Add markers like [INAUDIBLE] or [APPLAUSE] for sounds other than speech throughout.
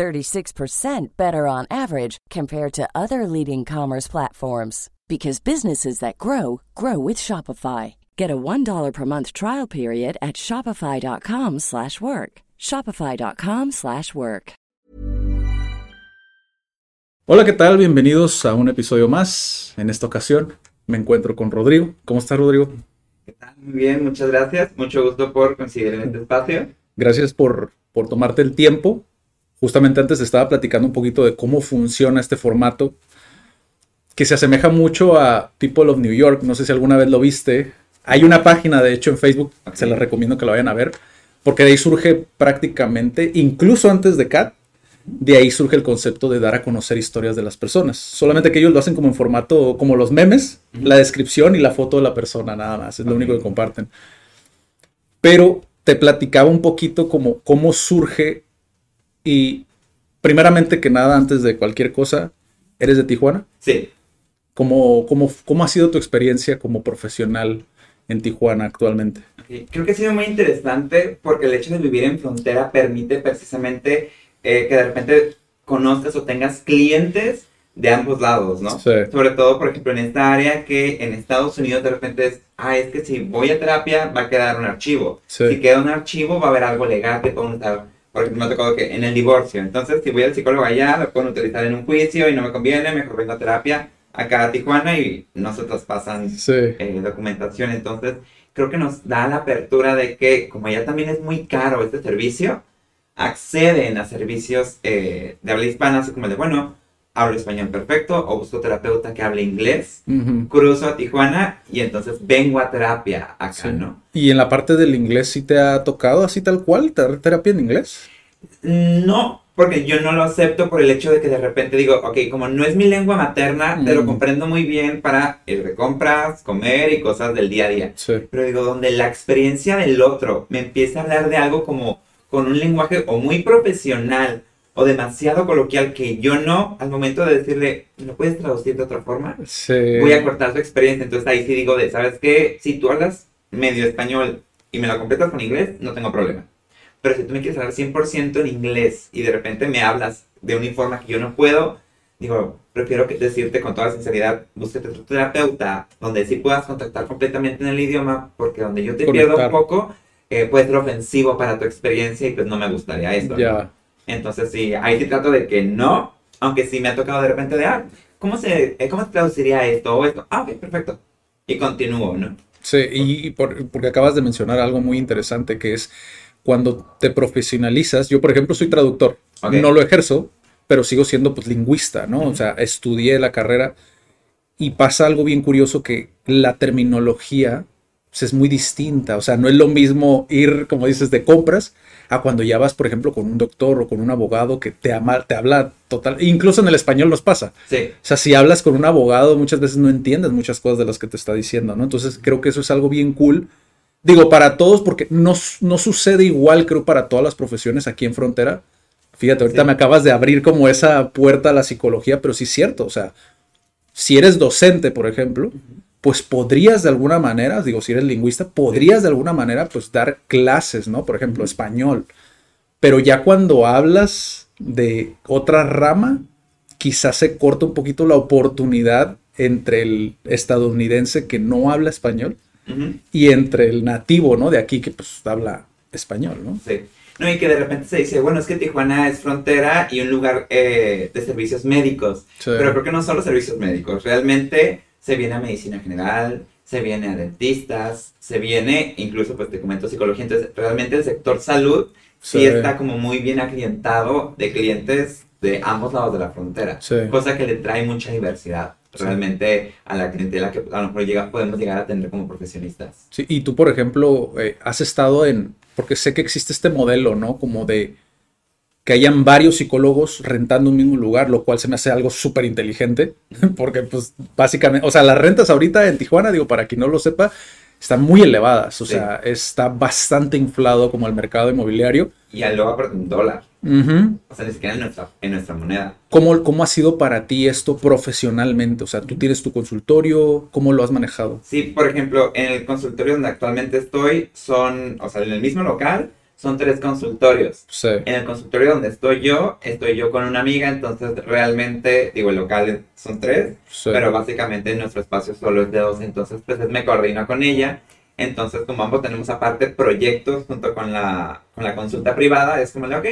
36% better on average compared to other leading commerce platforms because businesses that grow grow with Shopify. Get a $1 per month trial period at shopify.com/work. shopify.com/work. Hola, ¿qué tal? Bienvenidos a un episodio más. En esta ocasión me encuentro con Rodrigo. ¿Cómo está Rodrigo? ¿Qué tal? Muy bien, muchas gracias. Mucho gusto por en este espacio. Gracias por, por tomarte el tiempo. Justamente antes estaba platicando un poquito de cómo funciona este formato que se asemeja mucho a People of New York. No sé si alguna vez lo viste. Hay una página, de hecho, en Facebook, se la recomiendo que la vayan a ver, porque de ahí surge prácticamente, incluso antes de Cat, de ahí surge el concepto de dar a conocer historias de las personas. Solamente que ellos lo hacen como en formato, como los memes, la descripción y la foto de la persona, nada más. Es lo único que comparten. Pero te platicaba un poquito como cómo surge y primeramente que nada, antes de cualquier cosa, ¿eres de Tijuana? Sí. ¿Cómo, cómo, cómo ha sido tu experiencia como profesional en Tijuana actualmente? Creo que ha sido muy interesante porque el hecho de vivir en frontera permite precisamente eh, que de repente conozcas o tengas clientes de ambos lados, ¿no? Sí. Sobre todo, por ejemplo, en esta área que en Estados Unidos de repente es, ah, es que si voy a terapia va a quedar un archivo. Sí. Si queda un archivo va a haber algo legal que pueden usar. Por ejemplo, me ha tocado que en el divorcio. Entonces, si voy al psicólogo allá, lo pueden utilizar en un juicio y no me conviene, mejor vengo a terapia acá a Tijuana y no se traspasan Sí. eh, documentación. Entonces, creo que nos da la apertura de que, como ya también es muy caro este servicio, acceden a servicios eh, de habla hispana, así como el de, bueno, hablo español perfecto, o busco terapeuta que hable inglés, cruzo a Tijuana y entonces vengo a terapia acá, Sí. ¿no? ¿Y en la parte del inglés sí te ha tocado así tal cual, terapia en inglés? No, porque yo no lo acepto por el hecho de que de repente digo, ok, como no es mi lengua materna, te lo Mm. comprendo muy bien para ir de compras, comer y cosas del día a día. Sí. Pero digo, donde la experiencia del otro me empieza a hablar de algo como con un lenguaje o muy profesional o demasiado coloquial que yo no, al momento de decirle, ¿me lo puedes traducir de otra forma? Sí. Voy a cortar su experiencia. Entonces ahí sí digo de, ¿sabes qué? Si tú hablas medio español y me lo completas con inglés, no tengo problema. Pero si tú me quieres hablar 100% en inglés y de repente me hablas de una forma que yo no puedo, digo, prefiero que decirte con toda sinceridad, búsquete otro terapeuta donde sí puedas contactar completamente en el idioma, porque donde yo te pierdo Conectar. un poco, eh, puede ser ofensivo para tu experiencia y pues no me gustaría eso. ¿no? Entonces sí, ahí sí trato de que no, aunque sí me ha tocado de repente de, ah, ¿cómo se, eh, cómo se traduciría esto o esto? Ah, ok, perfecto. Y continúo, ¿no? Sí, y por- porque acabas de mencionar algo muy interesante que es cuando te profesionalizas. Yo, por ejemplo, soy traductor. Ok. No lo ejerzo, pero sigo siendo pues lingüista, ¿no? O sea, estudié la carrera y pasa algo bien curioso que la terminología pues, es muy distinta. O sea, no es lo mismo ir, como dices, de compras a cuando ya vas, por ejemplo, con un doctor o con un abogado que te, ama- te habla total. Incluso en el español nos pasa. Sí, O sea, si hablas con un abogado, muchas veces no entiendes muchas cosas de las que te está diciendo, ¿no? Entonces creo que eso es algo bien cool. Digo, para todos, porque no, no sucede igual, creo, para todas las profesiones aquí en Frontera. Fíjate, ahorita Sí. me acabas de abrir como esa puerta a la psicología, pero sí es cierto, o sea, si eres docente, por ejemplo, pues podrías de alguna manera, digo, si eres lingüista, podrías de alguna manera, pues dar clases, ¿no? Por ejemplo, español. Pero ya cuando hablas de otra rama, quizás se corta un poquito la oportunidad entre el estadounidense que no habla español y entre el nativo, ¿no? De aquí que pues habla español, ¿no? sí. No, y que de repente se dice, bueno, es que Tijuana es frontera y un lugar eh, de servicios médicos. Sí. Pero creo que no solo servicios médicos, realmente se viene a medicina general, se viene a dentistas, se viene incluso, pues te comento psicología. Entonces, realmente el sector salud sí, Sí. está como muy bien aclientado de clientes de ambos lados de la frontera. Sí. Cosa que le trae mucha diversidad Sí. realmente a la clientela que a lo mejor llega, podemos llegar a tener como profesionistas. Sí, y tú, por ejemplo, eh, has estado en, porque sé que existe este modelo, ¿no? Como de que hayan varios psicólogos rentando un mismo lugar, lo cual se me hace algo súper inteligente, [LAUGHS] porque pues básicamente, o sea, las rentas ahorita en Tijuana, digo, para quien no lo sepa, están muy elevadas, o Sí. sea, está bastante inflado como el mercado inmobiliario. Y al dólar. Ujú. O sea, ni siquiera en nuestra, en nuestra moneda. ¿Cómo, ¿Cómo ha sido para ti esto profesionalmente? O sea, tú tienes tu consultorio, ¿cómo lo has manejado? Sí, por ejemplo, en el consultorio donde actualmente estoy, son, o sea, en el mismo local, son tres consultorios. Sí, En el consultorio donde estoy yo, estoy yo con una amiga, entonces realmente, digo, el local son tres, sí. pero básicamente nuestro espacio solo es de dos, entonces pues me coordino con ella. Entonces, como ambos tenemos aparte proyectos junto con la, con la consulta privada, es como de, ok,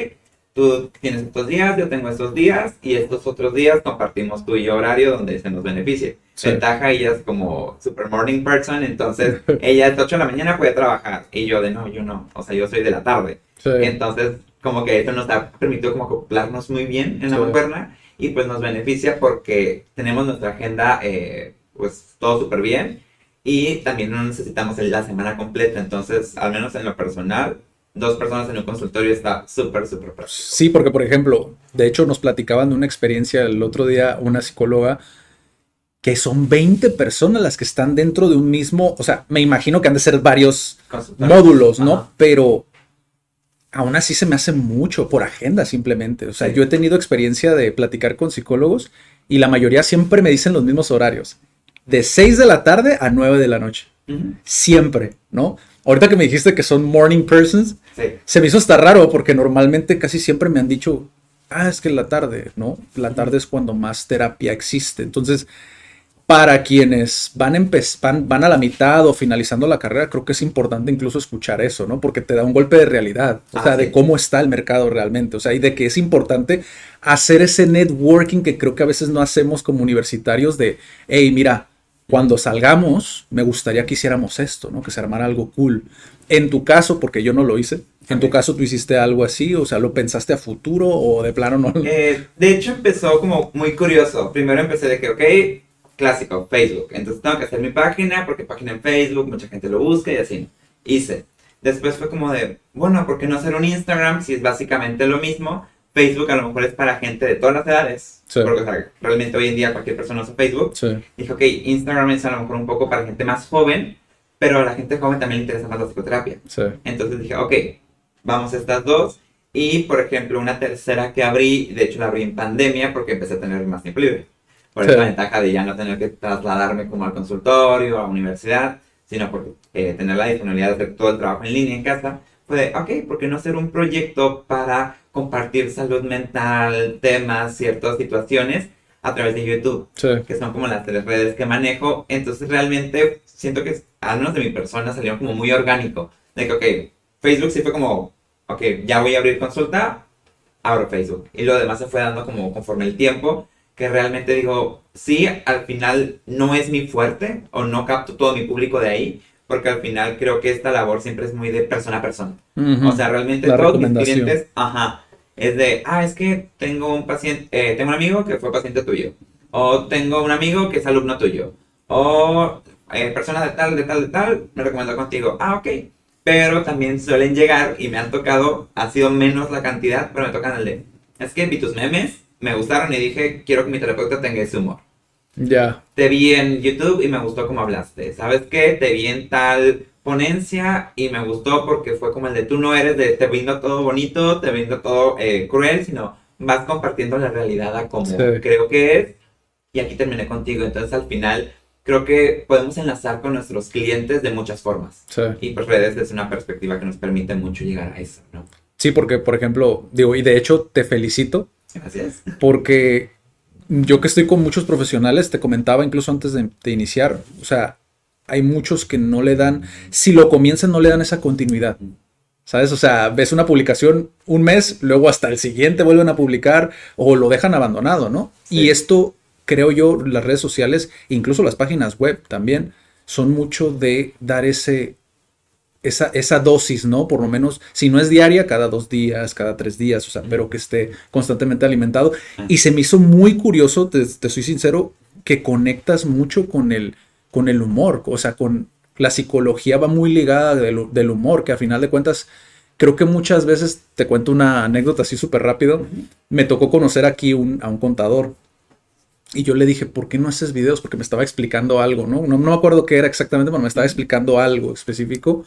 tú tienes estos días, yo tengo estos días, y estos otros días compartimos tú y yo horario donde se nos beneficie. Sí. Ventaja, ella es como super morning person, entonces [LAUGHS] ella de 8 de la mañana puede trabajar, y yo de no, yo no, o sea, yo soy de la tarde. Sí. Entonces, como que eso nos ha permitido como acoplarnos muy bien en la Sí. y pues nos beneficia porque tenemos nuestra agenda eh, pues todo súper bien y también no necesitamos la semana completa. Entonces, al menos en lo personal, dos personas en un consultorio está súper, súper práctico. Sí, porque por ejemplo, de hecho nos platicaban de una experiencia el otro día una psicóloga que son 20 personas las que están dentro de un mismo, o sea, me imagino que han de ser varios módulos, ¿no? Ajá. Pero aún así se me hace mucho por agenda simplemente. O sea, Sí. yo he tenido experiencia de platicar con psicólogos y la mayoría siempre me dicen los mismos horarios. De 6 de la tarde a 9 de la noche. Siempre, ¿no? Ahorita que me dijiste que son morning persons, Sí. se me hizo hasta raro porque normalmente casi siempre me han dicho, ah, es que la tarde, ¿no? La tarde es cuando más terapia existe. Entonces, para quienes van, van, van a la mitad o finalizando la carrera, creo que es importante incluso escuchar eso, ¿no? Porque te da un golpe de realidad, o Ah, sea, sí. de cómo está el mercado realmente, o sea, y de que es importante hacer ese networking que creo que a veces no hacemos como universitarios de, hey, mira, cuando salgamos, me gustaría que hiciéramos esto, ¿no? Que se armara algo cool. En tu caso, porque yo no lo hice, en tu caso tú hiciste algo así, o sea, ¿lo pensaste a futuro o de plano no? Eh, de hecho, empezó como muy curioso. Primero empecé de que, ok, clásico, Facebook. Entonces tengo que hacer mi página, porque página en Facebook, mucha gente lo busca y así. Hice. Después fue como de, bueno, ¿por qué no hacer un Instagram si es básicamente lo mismo? Facebook a lo mejor es para gente de todas las edades. Sí. Porque, o sea, realmente hoy en día cualquier persona usa Facebook. Sí, Dije, ok, Instagram es a lo mejor un poco para gente más joven, pero a la gente joven también le interesa más la psicoterapia. sí, Entonces dije, ok, vamos a estas dos. Y por ejemplo, una tercera que abrí, de hecho la abrí en pandemia porque empecé a tener más tiempo libre. Por Sí. esa ventaja de ya no tener que trasladarme como al consultorio, a la universidad, sino por eh, tener la disponibilidad de hacer todo el trabajo en línea en casa. Fue ok, ¿por qué no hacer un proyecto para compartir salud mental, temas, ciertas situaciones a través de YouTube? sí, que son como las tres redes que manejo. Entonces realmente siento que, al menos de mi persona, salieron como muy orgánico. De que, ok, Facebook sí fue como, ok, ya voy a abrir consulta, abro Facebook. Y lo demás se fue dando como conforme el tiempo, que realmente digo, sí, al final no es mi fuerte o no capto todo mi público de ahí. Porque al final creo que esta labor siempre es muy de persona a persona. O sea, realmente La todos mis clientes, ajá, es de, ah, es que tengo un paciente, eh, tengo un amigo que fue paciente tuyo, o tengo un amigo que es alumno tuyo, o eh, persona de tal, de tal, de tal, me recomendó contigo, ah, ok, pero también suelen llegar y me han tocado, ha sido menos la cantidad, pero me tocan el de, es que vi tus memes, me gustaron y dije, quiero que mi terapeuta tenga ese humor Ya, te vi en YouTube y me gustó como hablaste. ¿Sabes qué? Te vi en tal ponencia y me gustó porque fue como el de tú no eres de te brindo todo bonito, te brindo todo eh, cruel, sino vas compartiendo la realidad a como Sí. creo que es. Y aquí terminé contigo. Entonces al final creo que podemos enlazar con nuestros clientes de muchas formas. sí. Y pues redes es una perspectiva que nos permite mucho llegar a eso, ¿no? Sí, porque, por ejemplo, digo, y de hecho te felicito Gracias. porque yo que estoy con muchos profesionales, te comentaba incluso antes de, de iniciar, o sea, hay muchos que no le dan, si lo comienzan, no le dan esa continuidad. ¿Sabes? O sea, ves una publicación un mes, luego hasta el siguiente vuelven a publicar o lo dejan abandonado, ¿no? Sí. Y esto, creo yo, las redes sociales, incluso las páginas web también, son mucho de dar ese, esa, esa dosis, ¿no? Por lo menos, si no es diaria, cada dos días, cada tres días, o sea, pero que esté constantemente alimentado. Y se me hizo muy curioso, te, te soy sincero, que conectas mucho con el, con el humor, o sea, con la psicología va muy ligada del, del humor, que a final de cuentas creo que muchas veces, te cuento una anécdota así súper rápido, me tocó conocer aquí un, a un contador. Y yo le dije, ¿por qué no haces videos? Porque me estaba explicando algo, ¿no? No, no me acuerdo qué era exactamente, pero me estaba explicando algo específico.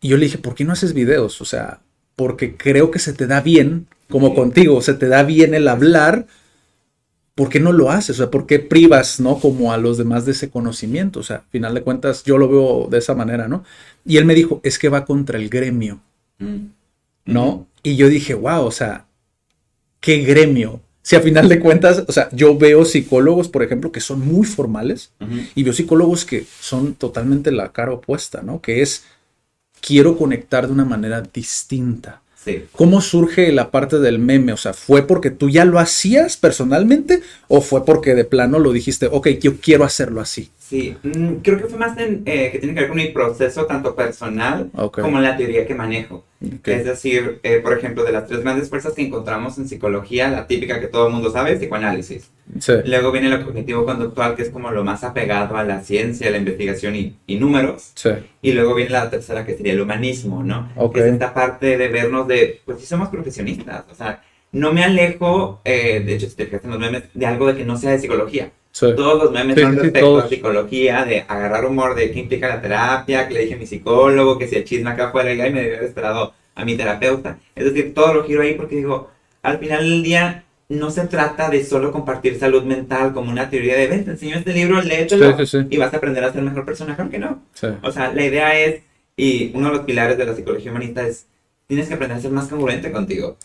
Y yo le dije, ¿por qué no haces videos? O sea, porque creo que se te da bien, como contigo, se te da bien el hablar. ¿Por qué no lo haces? O sea, ¿por qué privas, no? Como a los demás de ese conocimiento. O sea, al final de cuentas, yo lo veo de esa manera, ¿no? Y él me dijo, es que va contra el gremio, Mm. ¿no? Y yo dije, wow, o sea, ¿qué gremio? Si a final de cuentas, o sea, yo veo psicólogos, por ejemplo, que son muy formales y veo psicólogos que son totalmente la cara opuesta, ¿no? Que es, quiero conectar de una manera distinta. Sí. ¿Cómo surge la parte del meme? O sea, ¿fue porque tú ya lo hacías personalmente o fue porque de plano lo dijiste, ok, yo quiero hacerlo así? Sí, mm, creo que fue más en, eh, que tiene que ver con mi proceso tanto personal Ok. como la teoría que manejo. Ok. Es decir, eh, por ejemplo, de las tres grandes fuerzas que encontramos en psicología, la típica que todo el mundo sabe es psicoanálisis. Sí, Luego viene lo cognitivo-conductual, que es como lo más apegado a la ciencia, la investigación y, y números. sí, Y luego viene la tercera, que sería el humanismo, ¿no? Ok. Es esta parte de vernos de, pues sí somos profesionistas, o sea, no me alejo, eh, de hecho, si te fijaste en los memes, de algo de que no sea de psicología. Sí. Todos los memes Sí, son respecto todos. a psicología, de agarrar humor, de qué implica la terapia, que le dije a mi psicólogo, que si el chisme acá afuera, y me debió haber esperado a mi terapeuta. Es decir, todo lo giro ahí porque digo, al final del día no se trata de solo compartir salud mental como una teoría de, ven, te enseño este libro, léetelo Sí, sí, sí. y vas a aprender a ser mejor persona. Claro que no. O sea, la idea es, y uno de los pilares de la psicología humanista es, tienes que aprender a ser más congruente contigo.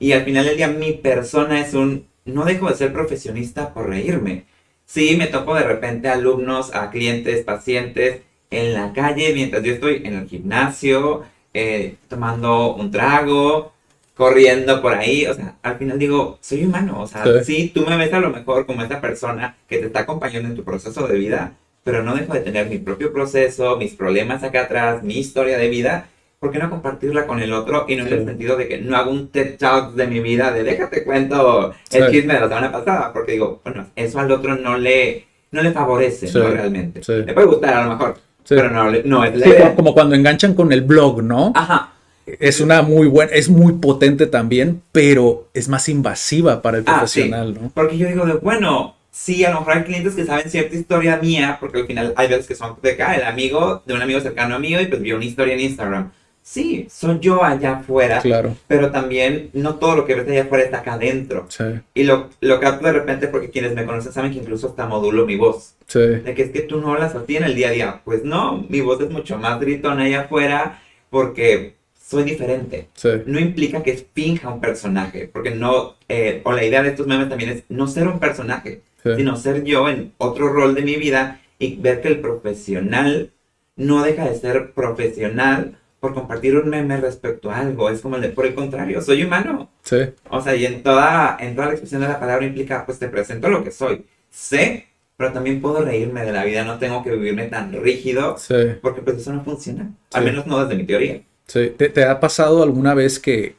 Y al final del día mi persona es un, no dejo de ser profesionista por reírme. Sí, me topo de repente a alumnos, a clientes, pacientes en la calle mientras yo estoy en el gimnasio, eh, tomando un trago, corriendo por ahí. O sea, al final digo, soy humano. O sea, Sí. sí, tú me ves a lo mejor como esta persona que te está acompañando en tu proceso de vida, pero no dejo de tener mi propio proceso, mis problemas acá atrás, mi historia de vida. ¿Por qué no compartirla con el otro? Y no en Sí. el sentido de que no hago un TED Talk de mi vida, de déjate cuento el Sí. chisme de la semana pasada, porque digo, bueno, eso al otro no le, no le favorece, Sí. ¿no? Realmente. Le puede gustar a lo mejor, pero no, no es la idea. como, cuando enganchan con el blog, ¿no? Ajá, Es una muy buena, es muy potente también, pero es más invasiva para el Ah, profesional, ¿no? porque yo digo de, bueno, sí, a lo mejor hay clientes que saben cierta historia mía, porque al final hay veces que son de acá, el amigo de un amigo cercano a mío y pues vio una historia en Instagram. Sí, soy yo allá afuera, Claro, pero también no todo lo que ves allá afuera está acá adentro. sí, Y lo, lo capto de repente porque quienes me conocen saben que incluso hasta modulo mi voz. sí, De que es que tú no hablas así en el día a día. Pues no, mi voz es mucho más gritona allá afuera porque soy diferente. sí, No implica que finja un personaje, porque no, eh, o la idea de estos memes también es no ser un personaje, sino ser yo en otro rol de mi vida y ver que el profesional no deja de ser profesional por compartir un meme respecto a algo. Es como el de, por el contrario, soy humano. sí. O sea, y en toda, en toda la expresión de la palabra implica, pues te presento lo que soy. Sé, pero también puedo reírme de la vida, no tengo que vivirme tan rígido, Sí, porque pues eso no funciona. Al Sí. menos no desde mi teoría. sí. ¿Te, te ha pasado alguna vez que,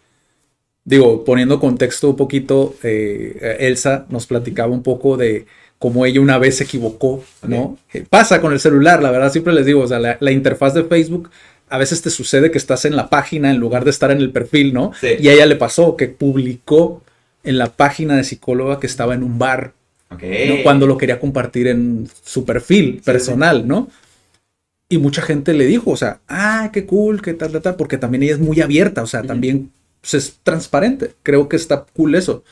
digo, poniendo contexto un poquito, eh, Elsa nos platicaba un poco de cómo ella una vez se equivocó, ¿no? Eh, Pasa con el celular, la verdad, siempre les digo, o sea, la, la interfaz de Facebook, a veces te sucede que estás en la página en lugar de estar en el perfil, ¿no? Sí. Y a ella le pasó que publicó en la página de psicóloga que estaba en un bar. Cuando lo quería compartir en su perfil personal, ¿no? Y mucha gente le dijo, o sea, ah, qué cool, qué tal, tal, tal, porque también ella es muy abierta, o sea, también pues, es transparente. Creo que está cool eso.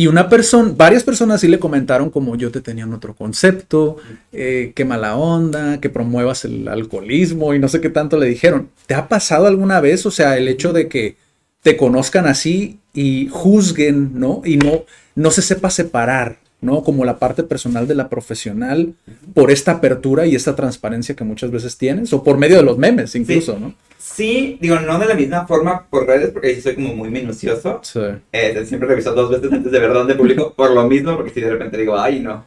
Y una persona, varias personas sí le comentaron como yo te tenía en otro concepto, eh, qué mala onda, que promuevas el alcoholismo y no sé qué tanto le dijeron. ¿Te ha pasado alguna vez? O sea, el hecho de que te conozcan así y juzguen, ¿no? Y no, no se sepa separar, ¿no? Como la parte personal de la profesional por esta apertura y esta transparencia que muchas veces tienes, o por medio de los memes incluso, ¿no? Sí, digo, no de la misma forma por redes, porque sí soy como muy minucioso. Sí, Eh, siempre reviso dos veces antes de ver dónde publico, [LAUGHS] por lo mismo, porque si de repente digo, ay, no.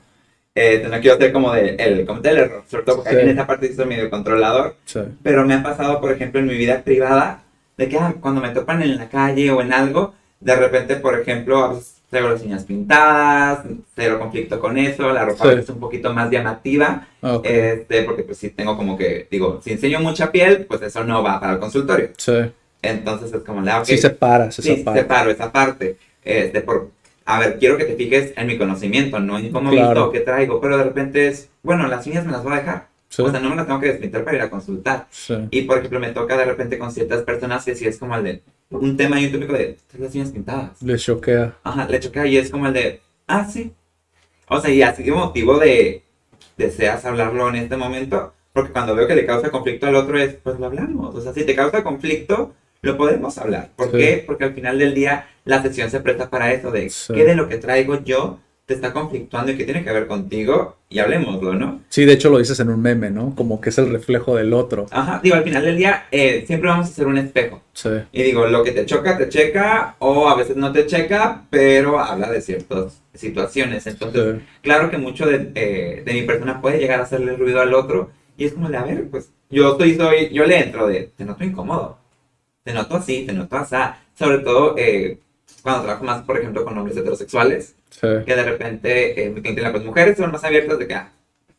Eh, no quiero ser como de, el del error, sobre todo porque Sí. en esa parte sí soy medio controlador. sí, Pero me ha pasado, por ejemplo, en mi vida privada, de que ah, cuando me topan en la calle o en algo, de repente, por ejemplo, a veces traigo las uñas pintadas, cero conflicto con eso, la ropa Sí. es un poquito más llamativa, este, porque pues sí tengo como que, digo, si enseño mucha piel, pues eso no va para el consultorio. sí, Entonces es como, la, ok, Sí separas esa sí, parte. separo esa parte. Este, por, a ver, quiero que te fijes en mi conocimiento, no en cómo Claro. visto, qué traigo, pero de repente es, bueno, las uñas me las voy a dejar. Sí, O sea, no me las tengo que despintar para ir a consultar. sí. Y por ejemplo, me toca de repente con ciertas personas que sí es como el de un tema y un tópico de "Traes las uñas pintadas. Le choquea. Ajá, le choca y es como el de, ah, sí. O sea, y así de motivo de deseas hablarlo en este momento, porque cuando veo que le causa conflicto al otro es, pues lo hablamos. O sea, si te causa conflicto, lo podemos hablar. ¿Por qué? Porque al final del día la sesión se presta para eso, de qué de lo que traigo yo te está conflictuando y qué tiene que ver contigo y hablemoslo, ¿no? Sí, de hecho lo dices en un meme, ¿no? Como que es el reflejo del otro. Ajá, digo, al final del día eh, siempre vamos a ser un espejo. Sí, Y digo, lo que te choca, te checa, o a veces no te checa, pero habla de ciertas situaciones. Entonces, sí. claro que mucho de, eh, de mi persona puede llegar a hacerle ruido al otro, y es como de, a ver, pues, yo estoy, soy, yo le entro de, te noto incómodo, te noto así, te noto así, sobre todo eh, cuando trabajo más, por ejemplo, con hombres heterosexuales, sí. que de repente, eh, cliente, las mujeres son más abiertas de que, ah,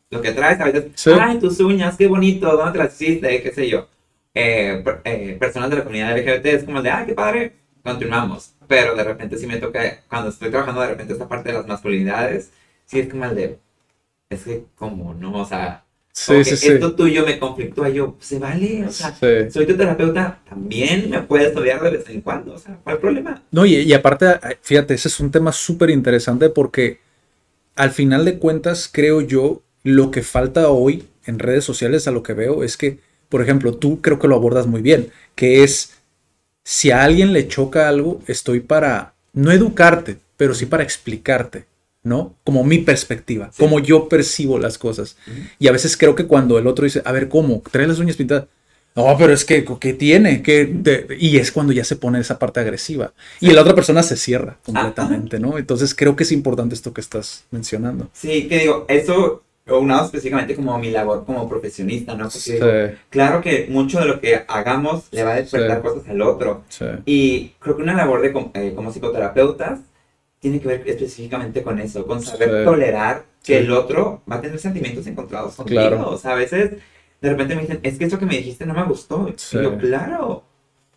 lo que traes a veces, Sí. ay, tus uñas, qué bonito, ¿dónde te las hiciste? qué sé yo. Eh, eh, personas de la comunidad LGBT es como de, ay, qué padre, continuamos. Pero de repente sí me toca, cuando estoy trabajando de repente esta parte de las masculinidades, sí es como el de, es que como no, o sea, Sí, sí, sí. esto tuyo me conflictúa, yo, se vale, o sea, Sí. soy tu terapeuta, también me puedes odiar de vez en cuando, o sea, ¿cuál problema? No, y, y aparte, fíjate, ese es un tema súper interesante porque al final de cuentas, creo yo, lo que falta hoy en redes sociales a lo que veo es que, por ejemplo, tú creo que lo abordas muy bien, que es, si a alguien le choca algo, estoy para, no educarte, pero sí para explicarte, ¿no? Como mi perspectiva, Sí. como yo percibo las cosas. Y a veces creo que cuando el otro dice, a ver, ¿cómo? ¿Trae las uñas pintadas? No, pero es que, ¿qué tiene? ¿Qué te-?" Y es cuando ya se pone esa parte agresiva. Y la otra persona se cierra completamente, ¿no? Entonces creo que es importante esto que estás mencionando. Sí, que digo, eso unado específicamente como mi labor como profesionista, ¿no? Porque Sí, digo, claro que mucho de lo que hagamos le va a despertar cosas al otro. Y creo que una labor de eh, como psicoterapeutas tiene que ver específicamente con eso, con saber Sí. tolerar que Sí. el otro va a tener sentimientos encontrados contigo. Claro. O sea, a veces de repente me dicen, es que eso que me dijiste no me gustó. Sí. Y yo, claro,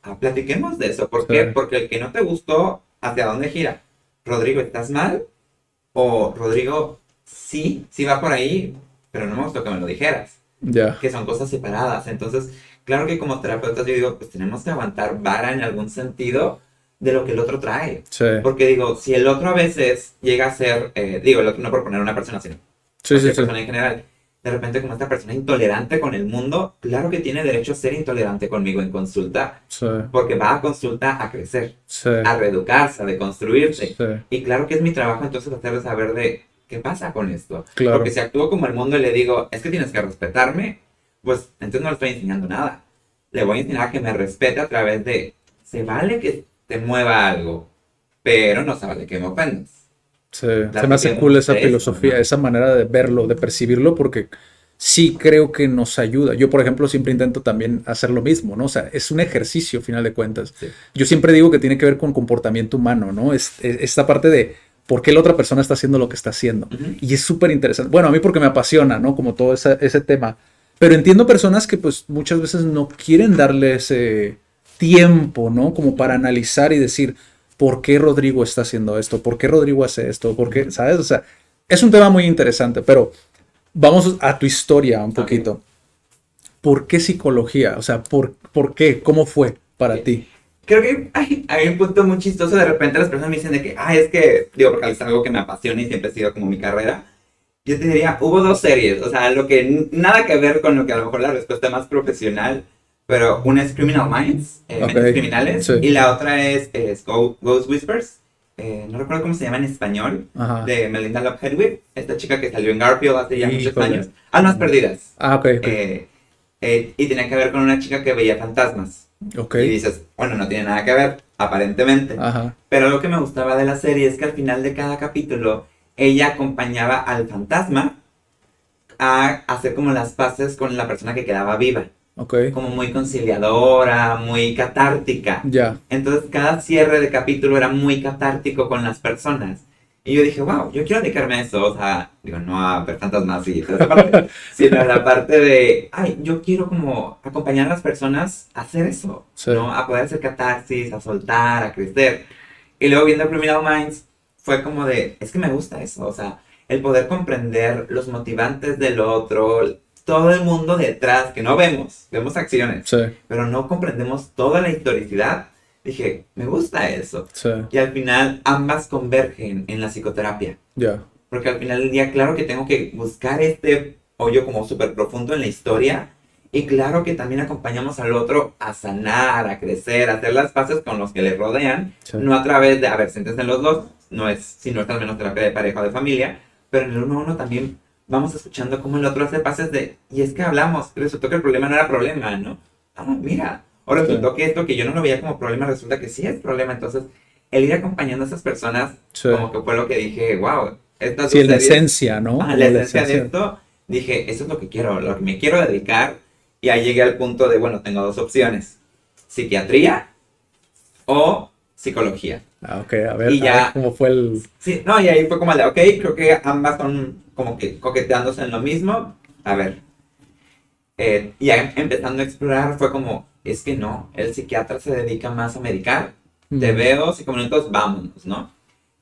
ah, platiquemos de eso. ¿Por qué? Porque el que no te gustó, ¿hacia dónde gira? Rodrigo, ¿estás mal? O Rodrigo, sí, sí va por ahí, pero no me gustó que me lo dijeras ya. que son cosas separadas. Entonces, claro que como terapeutas yo digo, pues tenemos que aguantar vara en algún sentido de lo que el otro trae. Sí, Porque digo, si el otro a veces llega a ser, eh, digo, el otro no por poner una persona, sino sí, sí, persona en general, de repente como esta persona intolerante con el mundo, claro que tiene derecho a ser intolerante conmigo en consulta, porque va a consulta a crecer, a reeducarse, a deconstruirse. Y claro que es mi trabajo entonces hacerle saber de qué pasa con esto. claro. Porque si actúo como el mundo y le digo, es que tienes que respetarme, pues entonces no le estoy enseñando nada. Le voy a enseñar a que me respete a través de, se vale que te mueva algo, pero no se vale que me ofendas. Sí, se me hace cool esa de eso, filosofía, ¿no? esa manera de verlo, de percibirlo, porque sí creo que nos ayuda. Yo, por ejemplo, siempre intento también hacer lo mismo, ¿no? O sea, es un ejercicio, a final de cuentas. Sí. Yo siempre digo que tiene que ver con comportamiento humano, ¿no? Es, es- esta parte de por qué la otra persona está haciendo lo que está haciendo. Y es súper interesante. Bueno, a mí porque me apasiona, ¿no? Como todo ese tema. Pero entiendo personas que pues muchas veces no quieren darle ese tiempo, ¿no? Como para analizar y decir, ¿por qué Rodrigo está haciendo esto? ¿Por qué Rodrigo hace esto? ¿Por qué? ¿Sabes? O sea, es un tema muy interesante, pero vamos a tu historia un poquito. ¿Por qué psicología? O sea, ¿por, por qué? ¿Cómo fue para Ok. ti? Creo que hay, hay un punto muy chistoso. De repente las personas me dicen de que, ah, es que, digo, porque es algo que me apasiona y siempre ha sido como mi carrera. Yo te diría, hubo dos series, o sea, lo que nada que ver con lo que a lo mejor la respuesta más profesional, pero una es Criminal Minds, eh, Ok, Mentes Criminales, sí. y la otra es, Ghost Whispers, eh, no recuerdo cómo se llama en español, Ajá. de Melinda Love Hedwig, esta chica que salió en Garfield hace ya muchos años. Almas Perdidas. Ah, ok, ok. Eh, eh, y tenía que ver con una chica que veía fantasmas. ok. Y dices, bueno, no tiene nada que ver, aparentemente. Ajá. Pero lo que me gustaba de la serie es que al final de cada capítulo ella acompañaba al fantasma a hacer como las paces con la persona que quedaba viva. Ok. Como muy conciliadora, muy catártica. Ya. Entonces cada cierre de capítulo era muy catártico con las personas. Y yo dije, wow, yo quiero dedicarme a eso, o sea, digo, no a ver tantas más y esa parte, [LAUGHS] sino a la parte de, ay, yo quiero como acompañar a las personas a hacer eso, Sí. ¿no? A poder hacer catarsis, a soltar, a crecer. Y luego viendo Criminal Minds, fue como de, es que me gusta eso, o sea, el poder comprender los motivantes del otro, todo el mundo detrás, que no vemos, vemos acciones, Sí, pero no comprendemos toda la historicidad. Dije, me gusta eso. sí, Y al final ambas convergen en la psicoterapia. ya. Porque al final del día, claro que tengo que buscar este hoyo como súper profundo en la historia. Y claro que también acompañamos al otro a sanar, a crecer, a hacer las paces con los que le rodean. Sí. No a través de, a ver, siéntense los dos, no es, si no es al menos terapia de pareja o de familia. Pero en el uno a uno también vamos escuchando cómo el otro hace pases de, y es que hablamos, resultó que el problema no era problema, ¿no? Ah, mira, o resultó que esto que yo no lo veía como problema, resulta que sí es problema. Entonces, el ir acompañando a esas personas, Sí. como que fue lo que dije, wow, estas Sí, la esencia, ¿no? Ah, Como la esencia de esto, dije, eso es lo que quiero, lo que me quiero dedicar. Y ahí llegué al punto de, bueno, tengo dos opciones, psiquiatría o psicología. Ah, ok, a ver, Y a ya- ver cómo fue el... Sí, no, y ahí fue como de, ok, creo que ambas son como que coqueteándose en lo mismo. A ver. Eh, y ya empezando a explorar fue como, es que no, el psiquiatra se dedica más a medicar. Te Mm. veo, cinco minutos, vámonos, ¿no?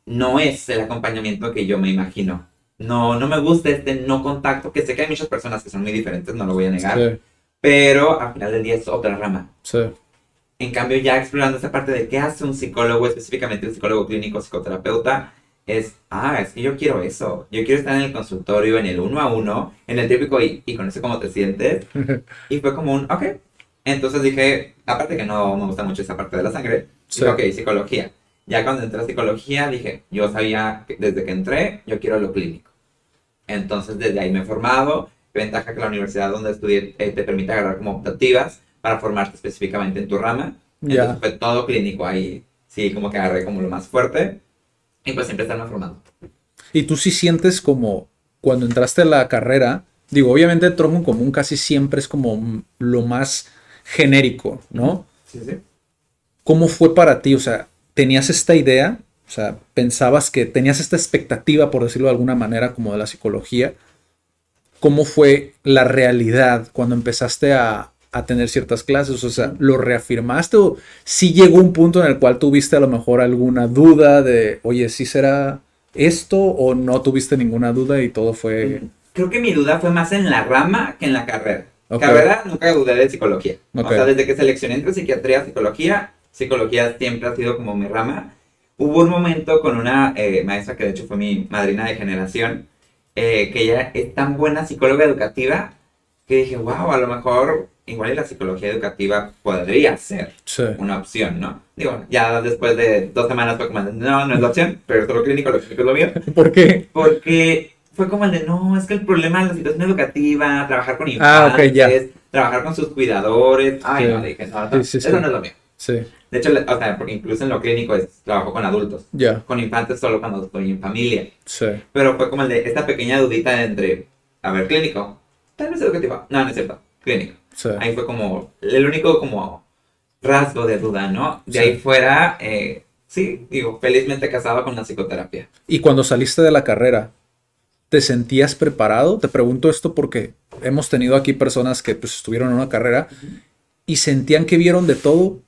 No es el acompañamiento que yo me imagino. No, no me gusta este no contacto, que sé que hay muchas personas que son muy diferentes, no lo voy a negar, Sí, pero al final del día es otra rama. sí, En cambio, ya explorando esa parte de qué hace un psicólogo, específicamente el psicólogo clínico, psicoterapeuta, es, ah, es que yo quiero eso. Yo quiero estar en el consultorio, en el uno a uno, en el típico y, y con eso cómo te sientes. [LAUGHS] Y fue como un, ok. Entonces dije, aparte que no me gusta mucho esa parte de la sangre, Sí. dije, ok, psicología. Ya cuando entré a psicología, dije, yo sabía que desde que entré, yo quiero lo clínico. Entonces desde ahí me he formado. Ventaja que la universidad donde estudié eh, te permite agarrar como optativas para formarte específicamente en tu rama. Ya. Entonces fue todo clínico ahí. Sí, como que agarré como lo más fuerte. Y pues siempre estarme formando. Y tú sí sientes como cuando entraste a la carrera, digo, obviamente el tronco común casi siempre es como lo más genérico, ¿no? Sí, sí. ¿Cómo fue para ti? O sea, ¿tenías esta idea? O sea, ¿pensabas que tenías esta expectativa, por decirlo de alguna manera, como de la psicología? ¿Cómo fue la realidad cuando empezaste a, a tener ciertas clases? O sea, ¿lo reafirmaste o sí llegó un punto en el cual tuviste a lo mejor alguna duda de, oye, ¿sí será esto o no tuviste ninguna duda y todo fue... Creo que mi duda fue más en la rama que en la carrera. Ok. Carrera nunca dudé de psicología. O sea, desde que seleccioné entre psiquiatría y psicología, psicología siempre ha sido como mi rama. Hubo un momento con una eh, maestra que de hecho fue mi madrina de generación, eh, que ella es tan buena psicóloga educativa que dije, wow, a lo mejor igual y la psicología educativa podría ser Sí, una opción, ¿no? Digo, ya después de dos semanas fue como, no, no es la opción, pero lo clínico, lo clínico es lo mío. [LAUGHS] ¿por qué? Porque fue como el de, no, es que el problema de la situación educativa, trabajar con Ah, infantes, ya. trabajar con sus cuidadores. Ay, Sí. no, dije, no, no, Sí, eso no es lo mío. Sí, De hecho, o sea, porque incluso en lo clínico es trabajo con adultos, ya, con infantes solo cuando estoy en familia. sí, Pero fue como el de esta pequeña dudita entre, a ver, clínico, tal vez educativo, no, no es cierto, clínico. Sí. Ahí fue como el único como rasgo de duda, ¿no? De Sí. ahí fuera, eh, sí, digo, felizmente casado con la psicoterapia. Y cuando saliste de la carrera, ¿te sentías preparado? Te pregunto esto porque hemos tenido aquí personas que pues, estuvieron en una carrera y sentían que vieron de todo,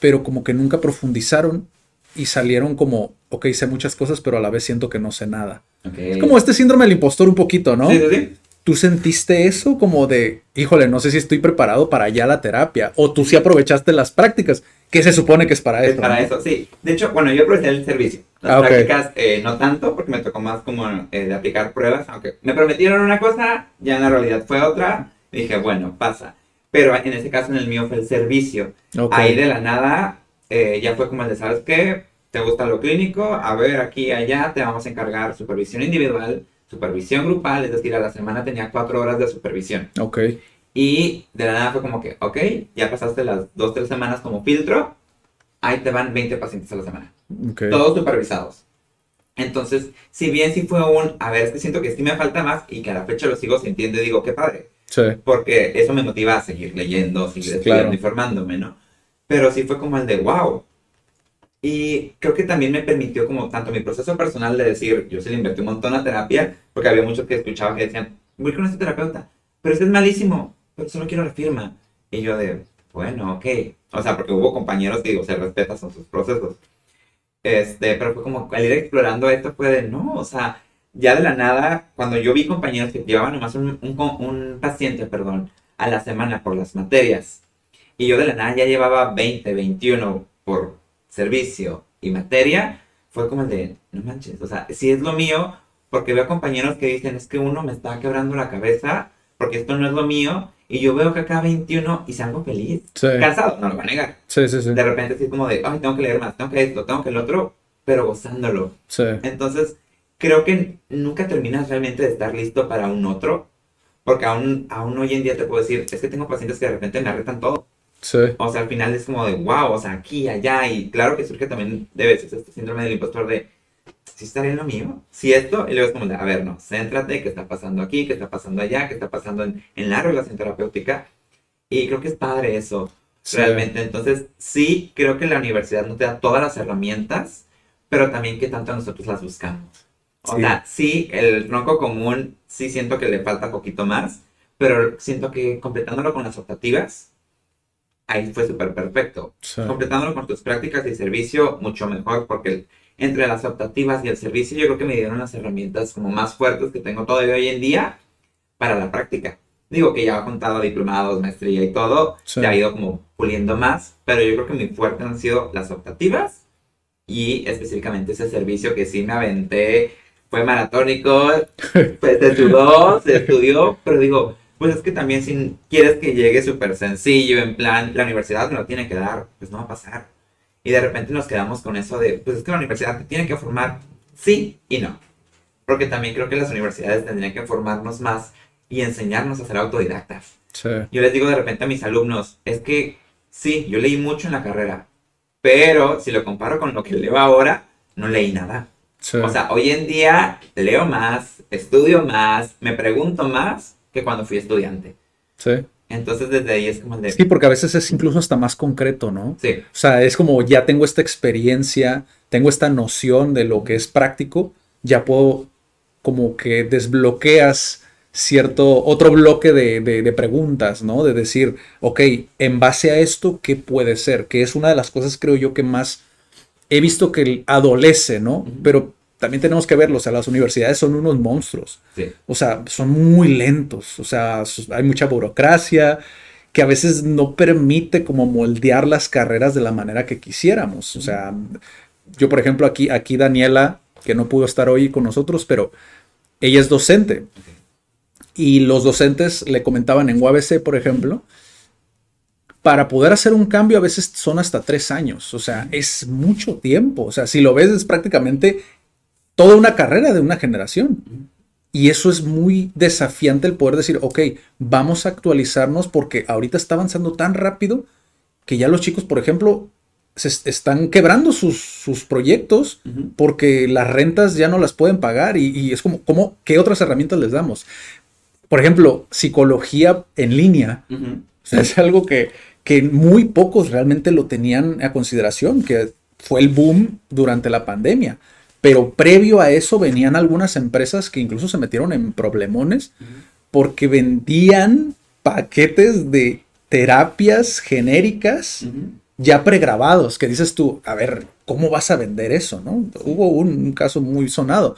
pero como que nunca profundizaron y salieron como, ok, sé muchas cosas, pero a la vez siento que no sé nada. Okay. Es como este síndrome del impostor un poquito, ¿no? Sí, sí, sí. ¿Tú sentiste eso como de, híjole, no sé si estoy preparado para ya la terapia? ¿O tú sí aprovechaste las prácticas? Que se supone que es para Es eso. para ¿no? eso, sí. De hecho, bueno, yo aproveché el servicio. Las Ah, prácticas eh, no tanto, porque me tocó más como eh, de aplicar pruebas, aunque me prometieron una cosa, ya en la realidad fue otra. Dije, bueno, pasa. Pero en ese caso, en el mío fue el servicio. Ok. Ahí de la nada, eh, ya fue como el de, ¿sabes qué? ¿Te gusta lo clínico? A ver, aquí, allá, te vamos a encargar supervisión individual, supervisión grupal, es decir, a la semana tenía cuatro horas de supervisión. Ok. Y de la nada fue como que, ok, ya pasaste las dos, tres semanas como filtro, ahí te van 20 pacientes a la semana, ok. todos supervisados. Entonces, si bien sí fue un, a ver, es que siento que sí me falta más y que a la fecha lo sigo sintiendo y digo, qué padre, Sí. porque eso me motiva a seguir leyendo, seguir estudiando claro. y formándome, ¿no? Pero sí fue como el de, wow, Y creo que también me permitió como tanto mi proceso personal de decir, yo se le invertí un montón a terapia, porque había muchos que escuchaba que decían, voy con este terapeuta, pero este es malísimo, pero solo quiero la firma. Y yo de, bueno, ok. O sea, porque hubo compañeros que digo, se respetan sus procesos. Este, pero fue como, al ir explorando esto fue de, no, o sea, ya de la nada, cuando yo vi compañeros que llevaban nomás un, un, un paciente, perdón, a la semana por las materias, y yo de la nada ya llevaba 20, 21 por servicio y materia, fue como el de, no manches, o sea, si es lo mío, porque veo compañeros que dicen, es que uno me está quebrando la cabeza, porque esto no es lo mío, y yo veo que acá 21 y salgo feliz. Cansado, no lo va a negar. Sí, sí, sí. De repente así como de, ay, tengo que leer más, tengo que esto, tengo que el otro, pero gozándolo. Sí. Entonces, creo que nunca terminas realmente de estar listo para un otro, porque aún, aún hoy en día te puedo decir, es que tengo pacientes que de repente me arretan todo. Sí. O sea, al final es como de, wow, o sea, aquí, allá, y claro que surge también de veces este síndrome del impostor de, si estaré en lo mío? Si esto, y luego es como de, a ver, no, céntrate, ¿qué está pasando aquí? ¿Qué está pasando allá? ¿Qué está pasando en, en la relación terapéutica? Y creo que es padre eso, realmente. Entonces, sí, creo que la universidad no te da todas las herramientas, pero también que tanto nosotros las buscamos. O sea, sí, el tronco común, sí siento que le falta un poquito más, pero siento que completándolo con las optativas, ahí fue súper perfecto. Completándolo con tus prácticas y servicio, mucho mejor, porque entre las optativas y el servicio, yo creo que me dieron las herramientas como más fuertes que tengo todavía hoy en día para la práctica. Digo que ya ha contado diplomados, maestría y todo, ya ha ido como puliendo más, pero yo creo que mi fuerte han sido las optativas y específicamente ese servicio que sí me aventé, fue maratónico, pues se estudió, se estudió, pero digo, pues es que también si quieres que llegue súper sencillo, en plan, la universidad me lo tiene que dar, pues no va a pasar. Y de repente nos quedamos con eso de, pues es que la universidad tiene que formar sí y no. Porque también creo que las universidades tendrían que formarnos más y enseñarnos a ser autodidactas. Yo les digo de repente a mis alumnos, es que sí, yo leí mucho en la carrera, pero si lo comparo con lo que leo ahora, no leí nada. O sea, hoy en día leo más, estudio más, me pregunto más que cuando fui estudiante. Sí. Entonces desde ahí es como el de... Sí, porque a veces es incluso hasta más concreto, ¿no? Sí. O sea, es como ya tengo esta experiencia, tengo esta noción de lo que es práctico, ya puedo como que desbloqueas cierto, otro bloque de, de, preguntas, ¿no? De decir, ok, en base a esto, ¿qué puede ser? Que es una de las cosas, creo yo, que más he visto que adolece, ¿no? Pero también tenemos que verlo, o sea, las universidades son unos monstruos. O sea, son muy lentos, o sea, hay mucha burocracia que a veces no permite como moldear las carreras de la manera que quisiéramos. O sea, yo por ejemplo aquí, aquí Daniela, que no pudo estar hoy con nosotros, pero ella es docente. Y los docentes le comentaban en UABC, por ejemplo, para poder hacer un cambio a veces son hasta tres años, o sea, es mucho tiempo, o sea, si lo ves es prácticamente toda una carrera de una generación. Y eso es muy desafiante el poder decir, ok, vamos a actualizarnos porque ahorita está avanzando tan rápido que ya los chicos, por ejemplo, se están quebrando sus, sus proyectos porque las rentas ya no las pueden pagar y, es como, ¿cómo, ¿qué otras herramientas les damos? Por ejemplo, psicología en línea. es algo que, que muy pocos realmente lo tenían a consideración, que fue el boom durante la pandemia. Pero previo a eso venían algunas empresas que incluso se metieron en problemones porque vendían paquetes de terapias genéricas ya pregrabados, que dices tú, a ver, ¿cómo vas a vender eso? ¿no? Hubo un, caso muy sonado,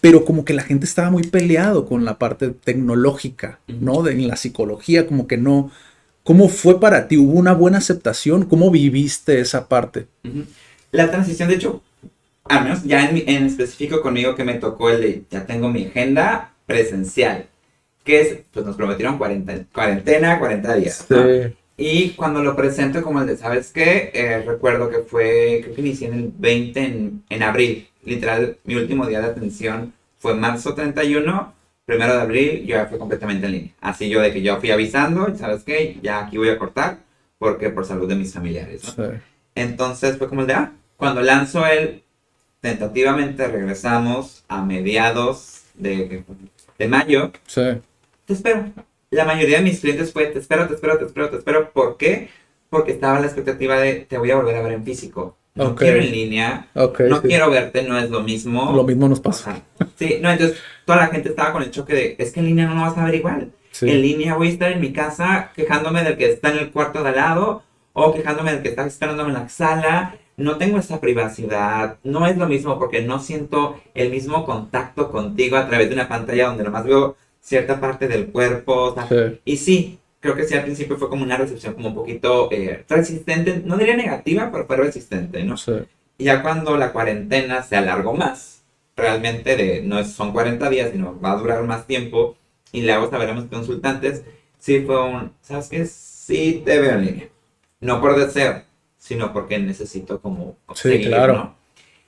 pero como que la gente estaba muy peleado con la parte tecnológica, ¿no? De en la psicología, como que no. ¿Cómo fue para ti? ¿Hubo una buena aceptación? ¿Cómo viviste esa parte? La transición, de hecho, al menos ya en, en, específico conmigo que me tocó el de ya tengo mi agenda presencial, que es, pues nos prometieron cuarentena, 40 días. Y cuando lo presento como el de, ¿sabes qué? Eh, recuerdo que fue, creo que inicié en el 20 en, en, abril, literal, mi último día de atención fue marzo 31, primero de abril, yo ya fui completamente en línea. Así yo de que yo fui avisando, ¿sabes qué? Ya aquí voy a cortar, porque por salud de mis familiares, Entonces fue como el de, ah, cuando lanzo el tentativamente regresamos a mediados de, de mayo. Sí. Te espero. La mayoría de mis clientes fue, te espero, te espero, te espero, te espero. ¿Por qué? Porque estaba la expectativa de, te voy a volver a ver en físico. no quiero en línea, Ok, no sí. quiero verte, no es lo mismo. Lo mismo nos pasa. Ajá. Sí, no, entonces toda la gente estaba con el choque de, es que en línea no lo vas a ver igual. Sí. En línea voy a estar en mi casa quejándome del que está en el cuarto de al lado o quejándome del que está esperándome en la sala. No tengo esa privacidad, no es lo mismo porque no siento el mismo contacto contigo a través de una pantalla donde nomás veo cierta parte del cuerpo. o sea, Sí. Y sí, creo que sí al principio fue como una recepción como un poquito eh, resistente, no diría negativa, pero fue resistente, ¿no? Sí. Y ya cuando la cuarentena se alargó más, realmente de, no es- son 40 días, sino va a durar más tiempo, y a mis consultantes, sí fue un, ¿sabes qué? Sí te veo en línea. No por deseo, sino porque necesito como Sí, claro. ¿no?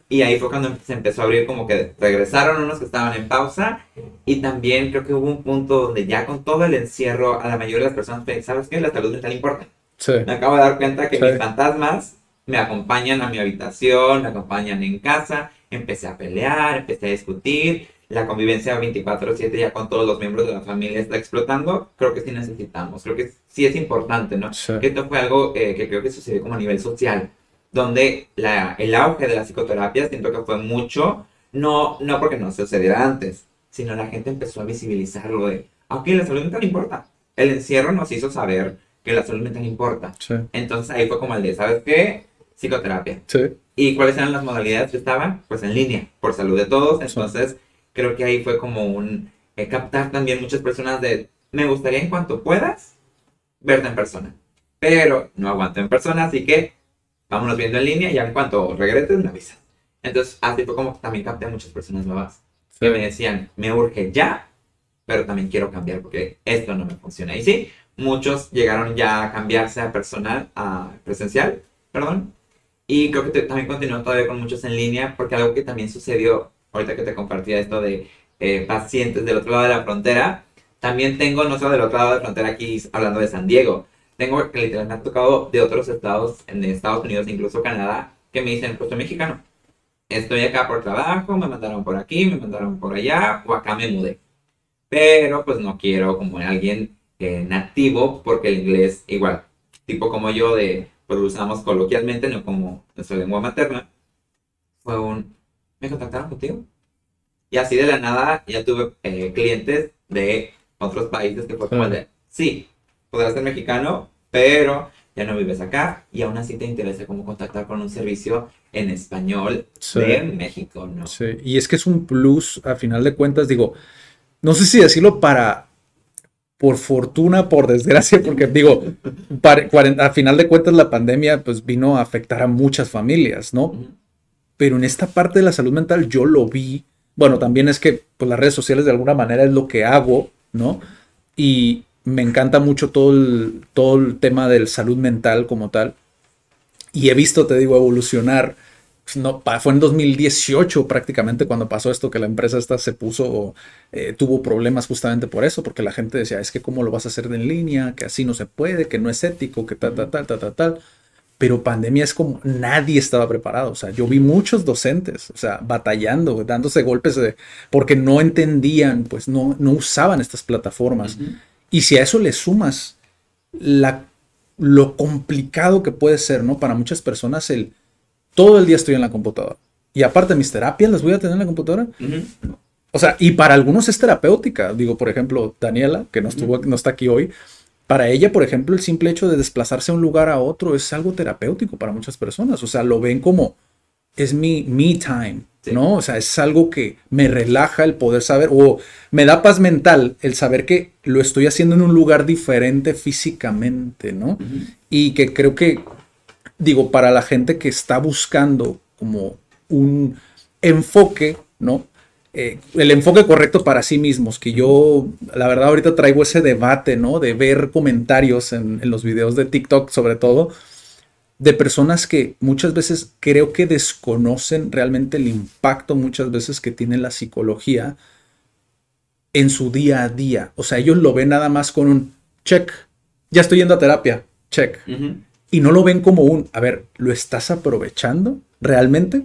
Y ahí fue cuando se empezó a abrir como que regresaron unos que estaban en pausa y también creo que hubo un punto donde ya con todo el encierro a la mayoría de las personas fue, ¿sabes qué? La salud mental importa. Sí. Me acabo de dar cuenta que Sí. mis fantasmas me acompañan a mi habitación, me acompañan en casa. Empecé a pelear, empecé a discutir. La convivencia 24/7 ya con todos los miembros de la familia está explotando. Creo que sí necesitamos, creo que sí es importante, ¿no? Sí. Que esto fue algo eh, que creo que sucedió como a nivel social, donde la, el auge de la psicoterapia siento que fue mucho, no, no porque no sucediera antes, sino la gente empezó a visibilizarlo de, ok, la salud mental importa. El encierro nos hizo saber que la salud mental importa. Sí. Entonces ahí fue como el de, ¿sabes qué? Psicoterapia. Sí. ¿Y cuáles eran las modalidades que estaban? Pues en línea, por salud de todos. Entonces creo que ahí fue como un eh, captar también muchas personas de, me gustaría en cuanto puedas verte en persona. Pero no aguanto en persona, así que vámonos viendo en línea y ya en cuanto regreses me avisas. Entonces así fue como también capté a muchas personas nuevas que me decían, me urge ya, pero también quiero cambiar porque esto no me funciona. Y sí, muchos llegaron ya a cambiarse a personal, a presencial, perdón. Y creo que también continuó todavía con muchos en línea, porque algo que también sucedió, ahorita que te compartía esto de eh, pacientes del otro lado de la frontera, también tengo, no solo del otro lado de la frontera aquí, hablando de San Diego, tengo que literalmente me ha tocado de otros estados, en Estados Unidos, incluso Canadá, que me dicen, pues soy mexicano, estoy acá por trabajo, me mandaron por aquí, me mandaron por allá, o acá me mudé. Pero pues no quiero como alguien eh, nativo, porque el inglés igual, tipo como yo, de, pues usamos coloquialmente, no como nuestra lengua materna, fue un, ¿me contactaron contigo? Y así de la nada ya tuve eh, clientes de otros países que fue como el de, sí, podrás ser mexicano, pero ya no vives acá y aún así te interesa cómo contactar con un servicio en español Sí. de México, ¿no? Sí, y es que es un plus, a final de cuentas, digo, no sé si decirlo para, por fortuna, por desgracia, porque digo, para- a final de cuentas la pandemia pues vino a afectar a muchas familias, ¿no? Pero en esta parte de la salud mental yo lo vi, bueno, también es que pues las redes sociales de alguna manera es lo que hago, ¿no? Y me encanta mucho todo el, todo el tema del salud mental como tal. Y he visto, te digo, evolucionar. pues, No, fue en 2018 prácticamente cuando pasó esto que la empresa esta se puso, eh, tuvo problemas justamente por eso, porque la gente decía, es que cómo lo vas a hacer en línea, que así no se puede, que no es ético, que tal, tal, tal, tal, tal, tal. Pero pandemia es como nadie estaba preparado. O sea, yo vi muchos docentes, o sea, batallando, dándose golpes de, porque no entendían, pues no, no usaban estas plataformas. Ujú. Y si a eso le sumas la, lo complicado que puede ser, ¿no? Para muchas personas el todo el día estoy en la computadora. Y aparte mis terapias las voy a tener en la computadora. Ujú. O sea, y para algunos es terapéutica. Digo, por ejemplo, Daniela, que no, estuvo, no está aquí hoy, para ella, por ejemplo, el simple hecho de desplazarse de un lugar a otro es algo terapéutico para muchas personas. O sea, lo ven como es mi me time, Sí. ¿no? O sea, es algo que me relaja el poder saber o me da paz mental el saber que lo estoy haciendo en un lugar diferente físicamente, ¿no? Y que creo que, digo, para la gente que está buscando como un enfoque, ¿no? Eh, el enfoque correcto para sí mismos, que yo, la verdad, ahorita traigo ese debate, ¿no? De ver comentarios en, en los videos de TikTok, sobre todo, de personas que muchas veces creo que desconocen realmente el impacto muchas veces que tiene la psicología en su día a día. O sea, ellos lo ven nada más con un check, ya estoy yendo a terapia, check. Y no lo ven como un, a ver, ¿lo estás aprovechando realmente?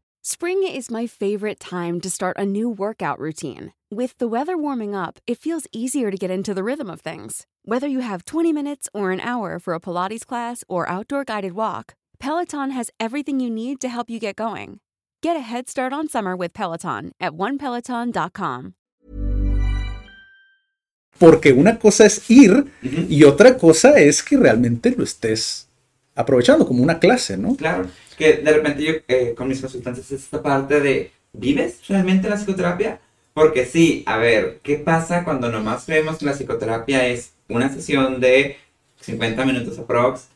Spring is my favorite time to start a new workout routine. With the weather warming up, it feels easier to get into the rhythm of things. Whether you have 20 minutes or an hour for a Pilates class or outdoor guided walk, Peloton has everything you need to help you get going. Get a head start on summer with Peloton at onepeloton.com. Porque una cosa es ir y otra cosa es que realmente lo estés aprovechando como una clase, ¿no? Claro, que de repente yo eh, con mis consultantes es esta parte de, ¿vives realmente la psicoterapia? Porque sí, a ver, ¿qué pasa cuando nomás vemos que la psicoterapia es una sesión de 50 minutos aprox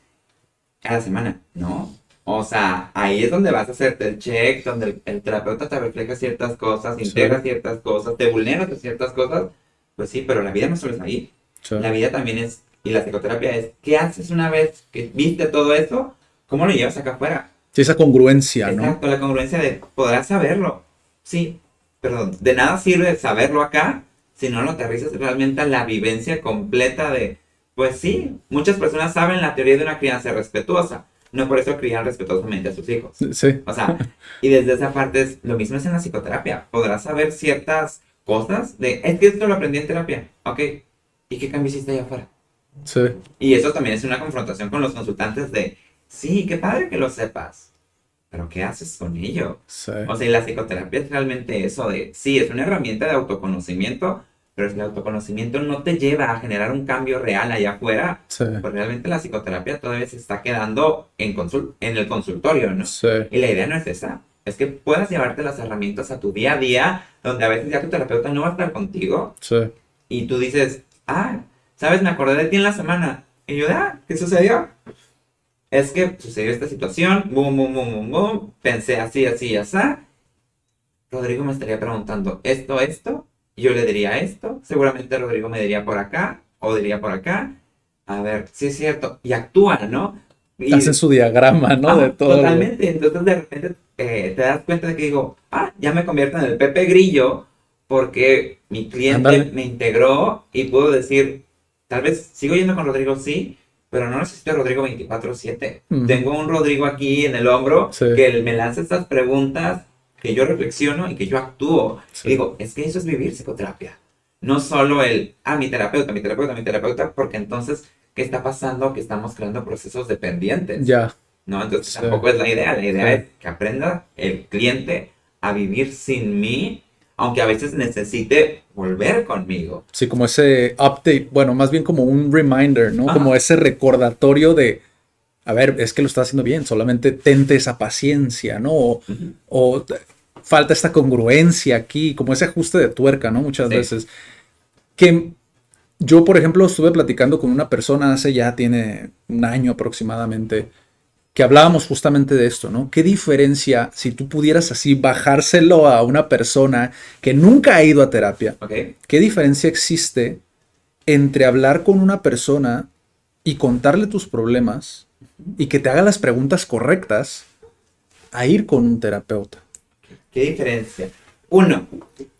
cada semana? No. O sea, ahí es donde vas a hacerte el check, donde el, el terapeuta te refleja ciertas cosas, integra ciertas cosas, te vulnera de ciertas cosas. Pues sí, pero la vida no solo es ahí. Sí. La vida también es, y la psicoterapia es, ¿qué haces una vez que viste todo eso? ¿Cómo lo llevas acá afuera? Sí, esa congruencia, ¿no? Exacto, la congruencia de podrás saberlo. Sí, perdón. De nada sirve saberlo acá si no lo aterrizas realmente a la vivencia completa de, pues sí, muchas personas saben la teoría de una crianza respetuosa. No por eso crían respetuosamente a sus hijos. Sí. O sea, y desde esa parte es, lo mismo es en la psicoterapia. Podrás saber ciertas cosas de, es que esto lo aprendí en terapia. Ok. ¿Y qué cambio hiciste allá afuera? Sí. Y eso también es una confrontación con los consultantes de, sí, qué padre que lo sepas, pero ¿qué haces con ello? Sí. O sea, y la psicoterapia es realmente eso de, sí, es una herramienta de autoconocimiento, pero si el autoconocimiento no te lleva a generar un cambio real allá afuera, Sí. pues realmente la psicoterapia todavía se está quedando en, consul- en el consultorio, ¿no? Sí. Y la idea no es esa, es que puedas llevarte las herramientas a tu día a día, donde a veces ya tu terapeuta no va a estar contigo, Sí. y tú dices, ah, ¿sabes? Me acordé de ti en la semana. Y yo, ah, ¿qué sucedió? Es que sucedió esta situación, boom, boom, boom, boom, boom, pensé así, así, así. Rodrigo me estaría preguntando esto, esto, yo le diría esto, seguramente Rodrigo me diría por acá, o diría por acá. A ver, sí es cierto, y actúa, ¿no? Y- Hacen su diagrama, ¿no? Ajá, de todo. Totalmente. Entonces de repente eh, te das cuenta de que digo, ah, ya me convierto en el Pepe Grillo porque mi cliente me integró y puedo decir, tal vez sigo yendo con Rodrigo, sí, pero no necesito Rodrigo 24/7. Ujú. Tengo un Rodrigo aquí en el hombro Sí. que me lanza estas preguntas que yo reflexiono y que yo actúo. Sí. Y digo, es que eso es vivir psicoterapia. No solo el, ah, mi terapeuta, mi terapeuta, mi terapeuta, porque entonces, ¿qué está pasando? Que estamos creando procesos dependientes. Ya. ¿no? Entonces Sí. tampoco es la idea. La idea es que aprenda el cliente a vivir sin mí, aunque a veces necesite volver conmigo. Sí, como ese update, bueno, más bien como un reminder, ¿no? Ajá. Como ese recordatorio de, a ver, es que lo estás haciendo bien, solamente tente esa paciencia, ¿no? O, falta esta congruencia aquí, como ese ajuste de tuerca, ¿no? Muchas Sí. veces. Que yo, por ejemplo, estuve platicando con una persona hace ya tiene un año aproximadamente, que hablábamos justamente de esto, ¿no? ¿Qué diferencia si tú pudieras así bajárselo a una persona que nunca ha ido a terapia? ¿Qué diferencia existe entre hablar con una persona y contarle tus problemas y que te haga las preguntas correctas a ir con un terapeuta? ¿Qué diferencia? Uno,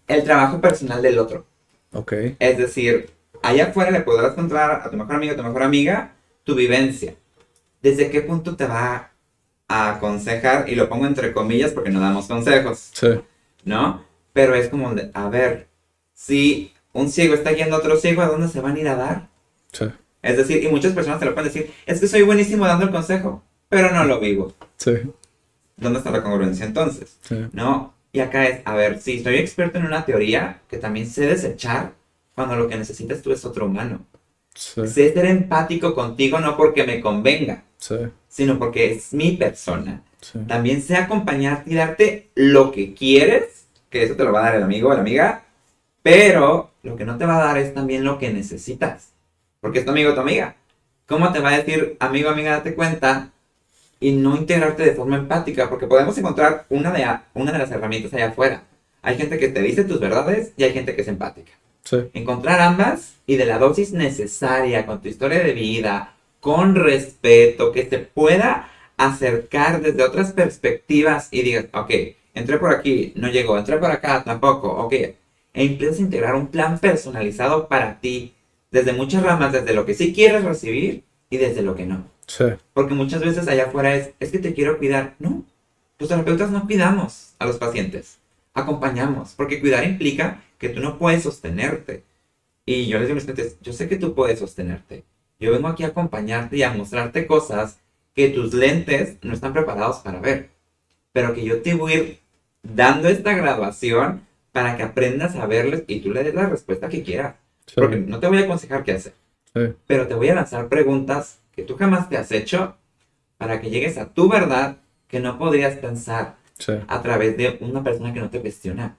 el trabajo personal del otro. Ok. Es decir, allá afuera le podrás encontrar a tu mejor amigo, a tu mejor amiga, tu vivencia. ¿Desde qué punto te va a aconsejar? Y lo pongo entre comillas porque no damos consejos. Sí. ¿no? Pero es como, de, a ver, si un ciego está guiando a otro ciego, ¿a dónde se van a ir a dar? Sí. Es decir, y muchas personas te lo pueden decir, es que soy buenísimo dando el consejo, pero no lo vivo. Sí. ¿Dónde está la congruencia entonces? Sí. ¿No? Y acá es, a ver, sí, soy experto en una teoría que también sé desechar cuando lo que necesitas tú es otro humano. Sí. Sé ser empático contigo no porque me convenga, Sí. sino porque es mi persona. Sí. También sé acompañarte y darte lo que quieres, que eso te lo va a dar el amigo o la amiga, pero lo que no te va a dar es también lo que necesitas, porque es tu amigo o tu amiga. ¿Cómo te va a decir, amigo, amiga, date cuenta? Y no integrarte de forma empática, porque podemos encontrar una de, una de las herramientas allá afuera. Hay gente que te dice tus verdades y hay gente que es empática. Sí. Encontrar ambas y de la dosis necesaria con tu historia de vida, con respeto, que se pueda acercar desde otras perspectivas y digas, ok, entré por aquí, no llegó, entré por acá, tampoco, ok. E empiezas a integrar un plan personalizado para ti, desde muchas ramas, desde lo que sí quieres recibir y desde lo que no. Sí. Porque muchas veces allá afuera es, es que te quiero cuidar. No, los terapeutas no cuidamos a los pacientes, acompañamos, porque cuidar implica que tú no puedes sostenerte. Y yo les digo a mis pacientes, yo sé que tú puedes sostenerte. Yo vengo aquí a acompañarte y a mostrarte cosas que tus lentes no están preparados para ver. Pero que yo te voy a ir dando esta graduación para que aprendas a verles y tú le des la respuesta que quieras. Sí. Porque no te voy a aconsejar qué hacer, Sí. pero te voy a lanzar preguntas que tú jamás te has hecho para que llegues a tu verdad que no podrías pensar Sí. a través de una persona que no te cuestiona.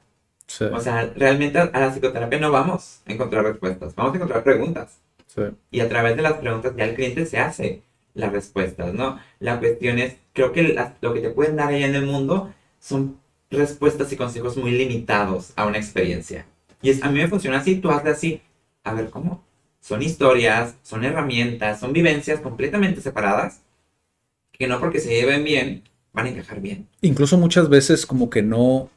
O sea, realmente a la psicoterapia no vamos a encontrar respuestas, vamos a encontrar preguntas. Sí. Y a través de las preguntas ya el cliente se hace las respuestas, ¿no? La cuestión es, creo que lo que te pueden dar allá en el mundo son respuestas y consejos muy limitados a una experiencia. Y es, a mí me funciona así, tú hazle así. A ver, ¿cómo? Son historias, son herramientas, son vivencias completamente separadas que no porque se lleven bien van a encajar bien. incluso muchas veces como que no,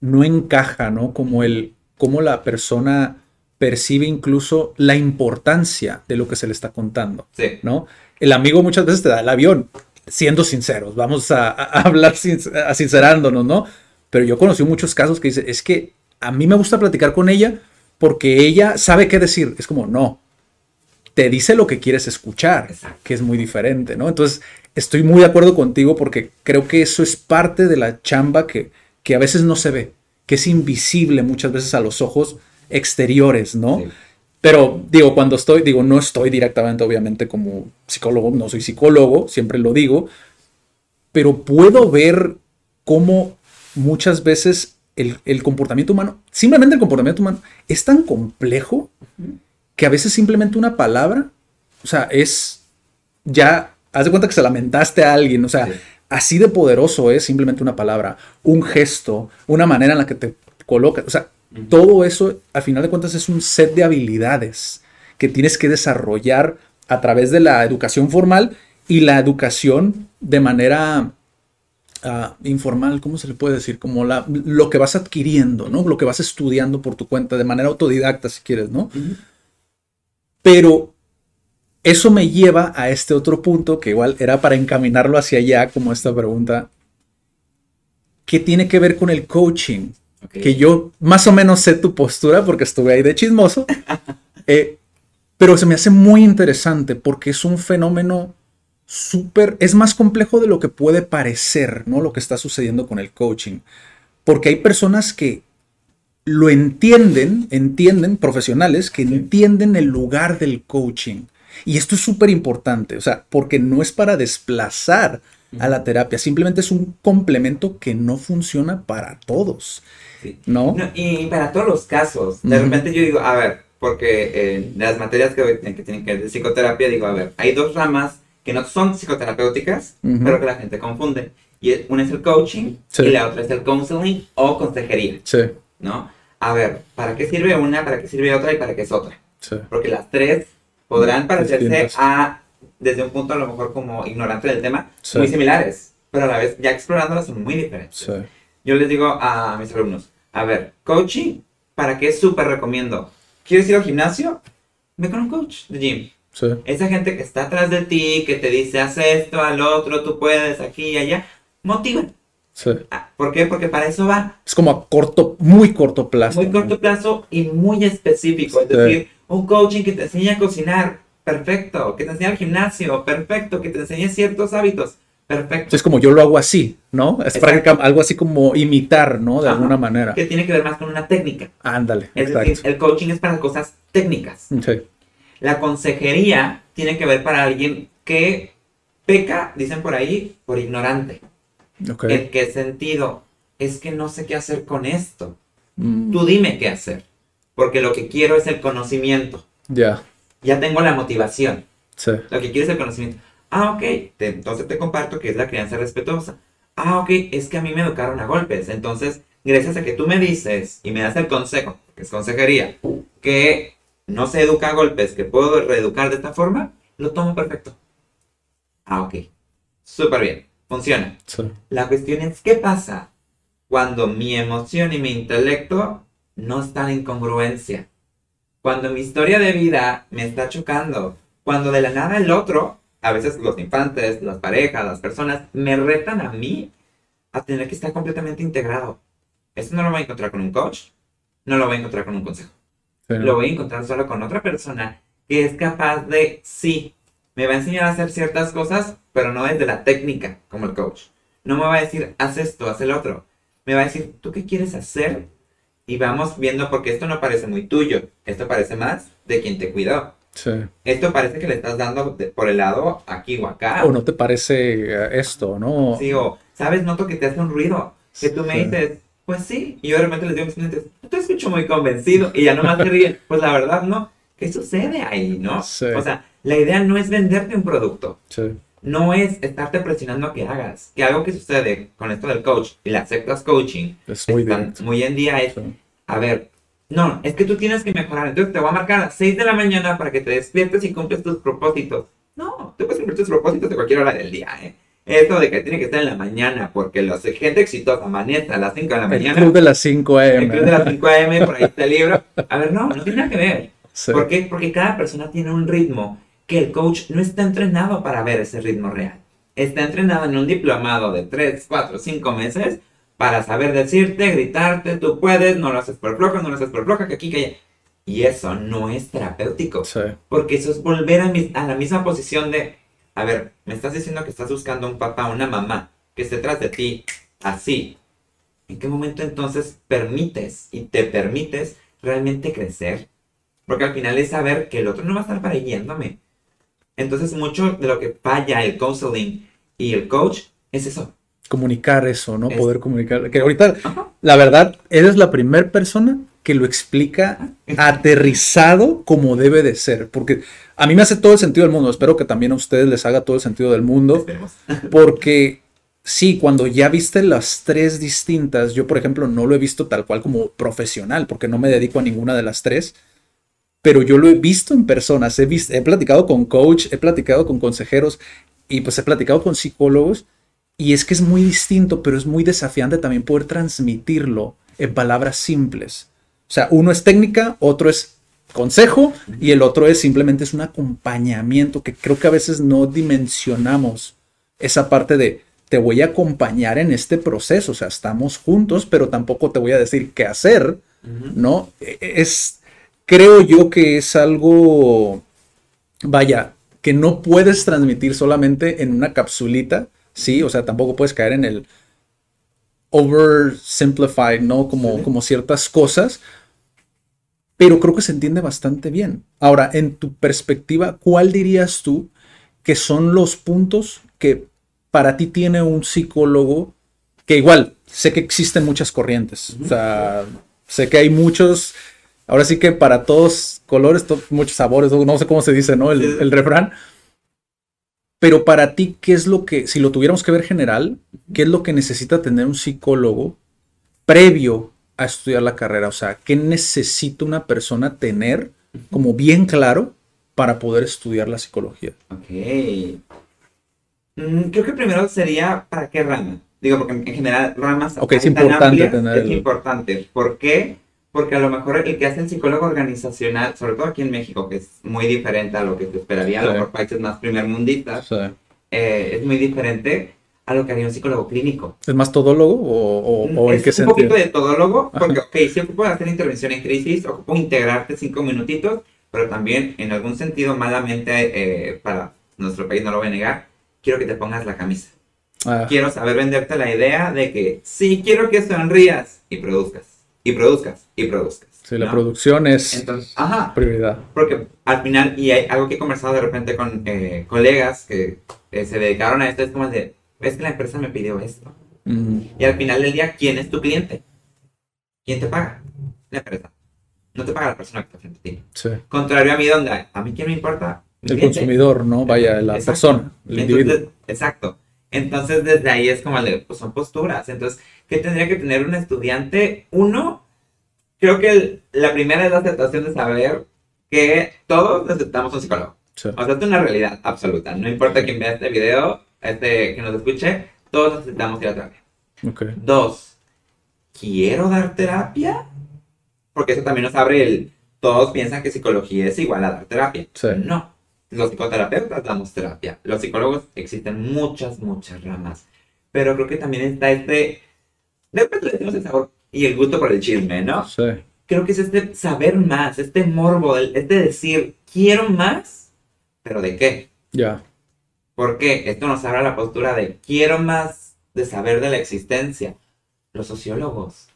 no encaja, ¿no? Como el, cómo la persona percibe incluso la importancia de lo que se le está contando, Sí. ¿no? El amigo muchas veces te da el avión, siendo sinceros, vamos a, a hablar sin, a sincerándonos, ¿no? Pero yo conocí muchos casos que dice, es que a mí me gusta platicar con ella porque ella sabe qué decir. Es como, no, te dice lo que quieres escuchar, Exacto. que es muy diferente, ¿no? Entonces, estoy muy de acuerdo contigo porque creo que eso es parte de la chamba que, que a veces no se ve, que es invisible muchas veces a los ojos exteriores, ¿no? Sí. Pero digo, cuando estoy, digo, no estoy directamente, obviamente, como psicólogo, no soy psicólogo, siempre lo digo, pero puedo ver cómo muchas veces el, el comportamiento humano, simplemente el comportamiento humano, es tan complejo que a veces simplemente una palabra, o sea, es ya, haz de cuenta que se lamentaste a alguien, o sea, Sí. así de poderoso es simplemente una palabra, un gesto, una manera en la que te colocas, o sea, todo eso, al final de cuentas, es un set de habilidades que tienes que desarrollar a través de la educación formal y la educación de manera ah, informal, ¿cómo se le puede decir? Como la, lo que vas adquiriendo, ¿no? Lo que vas estudiando por tu cuenta, de manera autodidacta, si quieres, ¿no? Pero eso me lleva a este otro punto que igual era para encaminarlo hacia allá, como esta pregunta, que tiene que ver con el coaching. Que yo más o menos sé tu postura porque estuve ahí de chismoso, [LAUGHS] eh, pero se me hace muy interesante porque es un fenómeno súper, es más complejo de lo que puede parecer, ¿no? Lo que está sucediendo con el coaching. Porque hay personas que lo entienden, entienden, profesionales que entienden el lugar del coaching. Y esto es súper importante, o sea, porque no es para desplazar a la terapia, simplemente es un complemento que no funciona para todos, Sí. ¿no? No, y para todos los casos, de Ujú. repente yo digo, a ver, porque eh, de las materias que, que tienen que ver de psicoterapia, digo, a ver, hay dos ramas que no son psicoterapéuticas, pero que la gente confunde. Y una es el coaching Sí. y la otra es el counseling o consejería, Sí, ¿no? A ver, ¿para qué sirve una, para qué sirve otra y para qué es otra? sí, Porque las tres podrán parecerse Distintas. a, desde un punto a lo mejor como ignorante del tema, muy similares, pero a la vez ya explorándolas son muy diferentes. Yo les digo a mis alumnos, a ver, coaching, ¿para qué súper recomiendo? ¿Quieres ir al gimnasio? Ve con un coach de gym. sí, Esa gente que está atrás de ti, que te dice, haz esto, al otro, tú puedes, aquí y allá, motiva. sí. Ah, ¿Por qué? Porque para eso va. Es como a corto, muy corto plazo. Muy corto plazo y muy específico. Es Sí. decir, un coaching que te enseña a cocinar, perfecto. Que te enseña al gimnasio, perfecto. Que te enseñe ciertos hábitos, perfecto. Es como yo lo hago así, ¿no? Es Exacto. algo así como imitar, ¿no? De Ajá. alguna manera. Que tiene que ver más con una técnica. Ándale, Es exacto. decir, el coaching es para cosas técnicas. Sí, La consejería tiene que ver para alguien que peca, dicen por ahí, por ignorante. ok. ¿En qué sentido? Es que no sé qué hacer con esto. Mm, Tú dime qué hacer. Porque lo que quiero es el conocimiento. Ya, Ya tengo la motivación. sí, Lo que quiero es el conocimiento. Ah, ok. te- entonces te comparto que es la crianza respetuosa. Ah, ok. Es que a mí me educaron a golpes. Entonces, gracias a que tú me dices y me das el consejo, que es consejería, que no se educa a golpes, que puedo reeducar de esta forma, lo tomo perfecto. Ah, ok. Súper bien. Funciona. Sí. La cuestión es, ¿qué pasa cuando mi emoción y mi intelecto no están en congruencia? Cuando mi historia de vida me está chocando. Cuando de la nada el otro, a veces los infantes, las parejas, las personas, me retan a mí a tener que estar completamente integrado. Esto no lo voy a encontrar con un coach, no lo voy a encontrar con un consejo. Sí. Lo voy a encontrar solo con otra persona que es capaz de, sí, me va a enseñar a hacer ciertas cosas, pero no desde la técnica, como el coach. No me va a decir, haz esto, haz el otro. Me va a decir, ¿tú qué quieres hacer? Y vamos viendo, porque esto no parece muy tuyo. Esto parece más de quien te cuidó. Sí. Esto parece que le estás dando por el lado aquí o acá. O no te parece eh, esto, ¿no? Sí, o, ¿sabes? Noto que te hace un ruido. Que tú me dices, pues sí. Y yo de repente les digo a mis clientes, no te escucho muy convencido. Y ya nomás se ríen. Pues la verdad, no. ¿Qué sucede ahí, no? Sí. O sea, la idea no es venderte un producto. Sí. No es estarte presionando a que hagas. Que algo que sucede con esto del coach y las sectas coaching Es muy están directo. muy en día es, a ver, no, es que tú tienes que mejorar. Entonces te voy a marcar a las 6 de la mañana para que te despiertes y cumples tus propósitos. No, tú puedes cumplir tus propósitos de cualquier hora del día, ¿eh? Eso de que tiene que estar en la mañana porque la gente exitosa amanece a las 5 de la El mañana. club de las 5 El AM. club de las 5 AM, por ahí está el libro. A ver, no, no tiene nada que ver. Sí. ¿Por qué? Porque cada persona tiene un ritmo que el coach no está entrenado para ver ese ritmo real. Está entrenado en un diplomado de 3, 4, 5 meses para saber decirte, gritarte, tú puedes, no lo haces por floja, no lo haces por floja, que aquí, que allá. Y eso no es terapéutico. Sí. Porque eso es volver a, mi- a la misma posición de, a ver, me estás diciendo que estás buscando un papá, una mamá, que esté tras de ti, así. ¿En qué momento entonces permites y te permites realmente crecer? Porque al final es saber que el otro no va a estar para guiándome. Entonces mucho de lo que falla el counseling y el coach es eso. Comunicar eso, ¿no? Es- Poder comunicar. Que ahorita, Ajá. la verdad, eres la primera persona que lo explica aterrizado como debe de ser. Porque a mí me hace todo el sentido del mundo. Espero que también a ustedes les haga todo el sentido del mundo. Esperemos. [LAUGHS] Porque sí, cuando ya viste las tres distintas, yo por ejemplo no lo he visto tal cual como profesional, porque no me dedico a ninguna de las tres, pero yo lo he visto en personas, he, vis- he platicado con coach, he platicado con consejeros y pues he platicado con psicólogos y es que es muy distinto, pero es muy desafiante también poder transmitirlo en palabras simples. O sea, uno es técnica, otro es consejo y el otro es simplemente es un acompañamiento que creo que a veces no dimensionamos esa parte de te voy a acompañar en este proceso, o sea, estamos juntos, pero tampoco te voy a decir qué hacer, ¿no? E- Es, creo yo que es algo, vaya, que no puedes transmitir solamente en una capsulita, ¿sí? O sea, tampoco puedes caer en el oversimplified, ¿no? Como, como ciertas cosas, pero creo que se entiende bastante bien. Ahora, en tu perspectiva, ¿cuál dirías tú que son los puntos que para ti tiene un psicólogo? Que igual, sé que existen muchas corrientes, o sea, sé que hay muchos, ahora sí que para todos colores, to- muchos sabores, no sé cómo se dice, ¿no? El, refrán. Pero para ti, ¿qué es lo que, si lo tuviéramos que ver general, qué es lo que necesita tener un psicólogo previo a estudiar la carrera? O sea, ¿qué necesita una persona tener como bien claro para poder estudiar la psicología? Ok. Mm, creo que primero sería para qué rama. Digo, porque en en general ramas Ok, es tan importante amplias, tener es el- importante. ¿Por qué? Porque a lo mejor el que hace el psicólogo organizacional, sobre todo aquí en México, que es muy diferente a lo que se esperaría, a lo Sí. mejor países más primermundistas, sea, eh, es muy diferente a lo que haría un psicólogo clínico. ¿Es más todólogo o, o- o en es qué un sentido? poquito de todólogo, Ajá. porque, ok, sí ocupo hacer intervención en crisis, ocupo integrarte cinco minutitos, pero también en algún sentido malamente, eh, para nuestro país no lo voy a negar, quiero que te pongas la camisa. Ah, Quiero saber venderte la idea de que sí quiero que sonrías y produzcas, y produzcas, y produzcas. sí, la producción es Entonces, ajá, prioridad. porque al final, y hay algo que he conversado de repente con eh, colegas que eh, se dedicaron a esto, es como de, es que la empresa me pidió esto. Mm, Y al final del día, ¿quién es tu cliente? ¿Quién te paga? La empresa. No te paga la persona que está frente a ti. sí. Contrario a mí, donde a mí quién me importa. El cliente. consumidor, ¿no? Vaya, la Exacto. persona, el individuo. Exacto. Entonces, desde ahí es como de, pues son posturas. Entonces, ¿qué tendría que tener un estudiante? Uno, creo que el- la primera es la aceptación de saber que todos necesitamos un psicólogo. Sí. O sea, es una realidad absoluta. No importa quién vea este video, este, que nos escuche, todos necesitamos ir a terapia. Ok. Dos, ¿quiero dar terapia? Porque eso también nos abre el... Todos piensan que psicología es igual a dar terapia. Sí. No. Los psicoterapeutas damos terapia. Los psicólogos existen muchas, muchas ramas. Pero creo que también está este... De repente le decimos el sabor y el gusto por el chisme, ¿no? Sí. Creo que es este saber más, este morbo, este decir, quiero más, pero ¿de qué? Ya. Porque esto nos abre la postura de quiero más de saber de la existencia. Los sociólogos,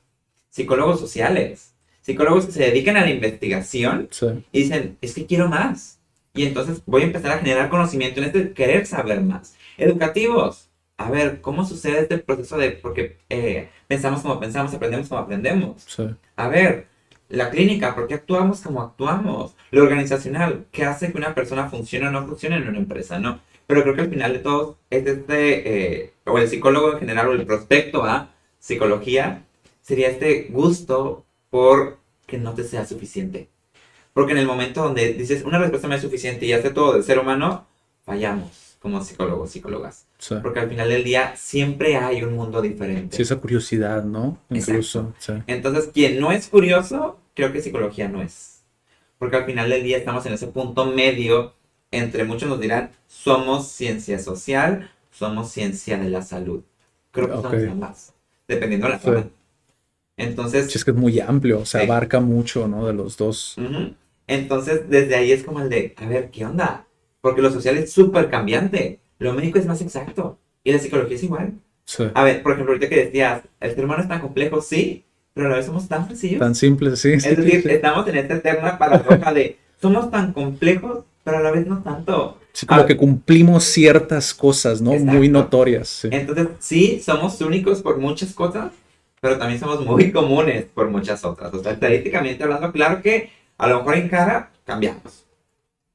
psicólogos sociales, psicólogos que se dedican a la investigación Sí. y dicen, es que quiero más. Y entonces voy a empezar a generar conocimiento en este querer saber más. Educativos, a ver, ¿cómo sucede este proceso de, porque eh, pensamos como pensamos, aprendemos como aprendemos? Sí. A ver, la clínica, ¿por qué actuamos como actuamos? Lo organizacional, ¿qué hace que una persona funcione o no funcione en una empresa? No. Pero creo que al final de todo, es este, eh, o el psicólogo en general, o el prospecto a psicología, sería este gusto por que no te sea suficiente. Porque en el momento donde dices, una respuesta me es suficiente y hace todo del ser humano, fallamos como psicólogos, psicólogas. Sí. Porque al final del día siempre hay un mundo diferente. Sí, esa curiosidad, ¿no? Incluso. Sí. Entonces, quien no es curioso, creo que psicología no es. Porque al final del día estamos en ese punto medio entre muchos nos dirán, somos ciencia social, somos ciencia de la salud. Creo que Ok. somos ambas, dependiendo de la Sí. forma. Entonces, Sí, es que es muy amplio, o sea, Sí. abarca mucho, ¿no? De los dos. ujú. Entonces desde ahí es como el de, a ver, ¿qué onda? Porque lo social es súper cambiante, lo médico es más exacto y la psicología es igual. Sí. A ver, por ejemplo, ahorita que decías, el ser humano es tan complejo, sí, pero a la vez somos tan sencillos. Tan simple, sí. sí, Es decir, sí. estamos en esta eterna paradoja de somos tan complejos, pero a la vez no tanto. Sí, como Ah, que cumplimos ciertas cosas, ¿no? Muy Exacto. notorias. Sí. Entonces, sí, somos únicos por muchas cosas, pero también somos muy comunes por muchas otras. O sea, estadísticamente hablando, claro que a lo mejor en cara cambiamos.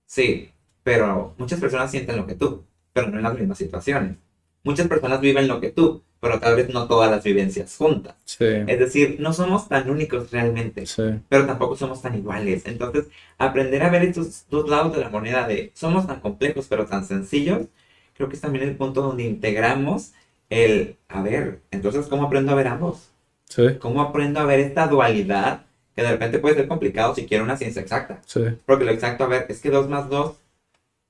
Sí, pero muchas personas sienten lo que tú, pero no en las mismas situaciones. Muchas personas viven lo que tú, pero tal vez no todas las vivencias juntas. Sí. Es decir, no somos tan únicos realmente. Sí. pero tampoco somos tan iguales. Entonces, aprender a ver estos dos lados de la moneda de somos tan complejos pero tan sencillos, creo que es también el punto donde integramos el, a ver, entonces, ¿cómo aprendo a ver ambos? Sí. ¿Cómo aprendo a ver esta dualidad que de repente puede ser complicado si quiero una ciencia exacta? Sí. Porque lo exacto, a ver, es que 2 más 2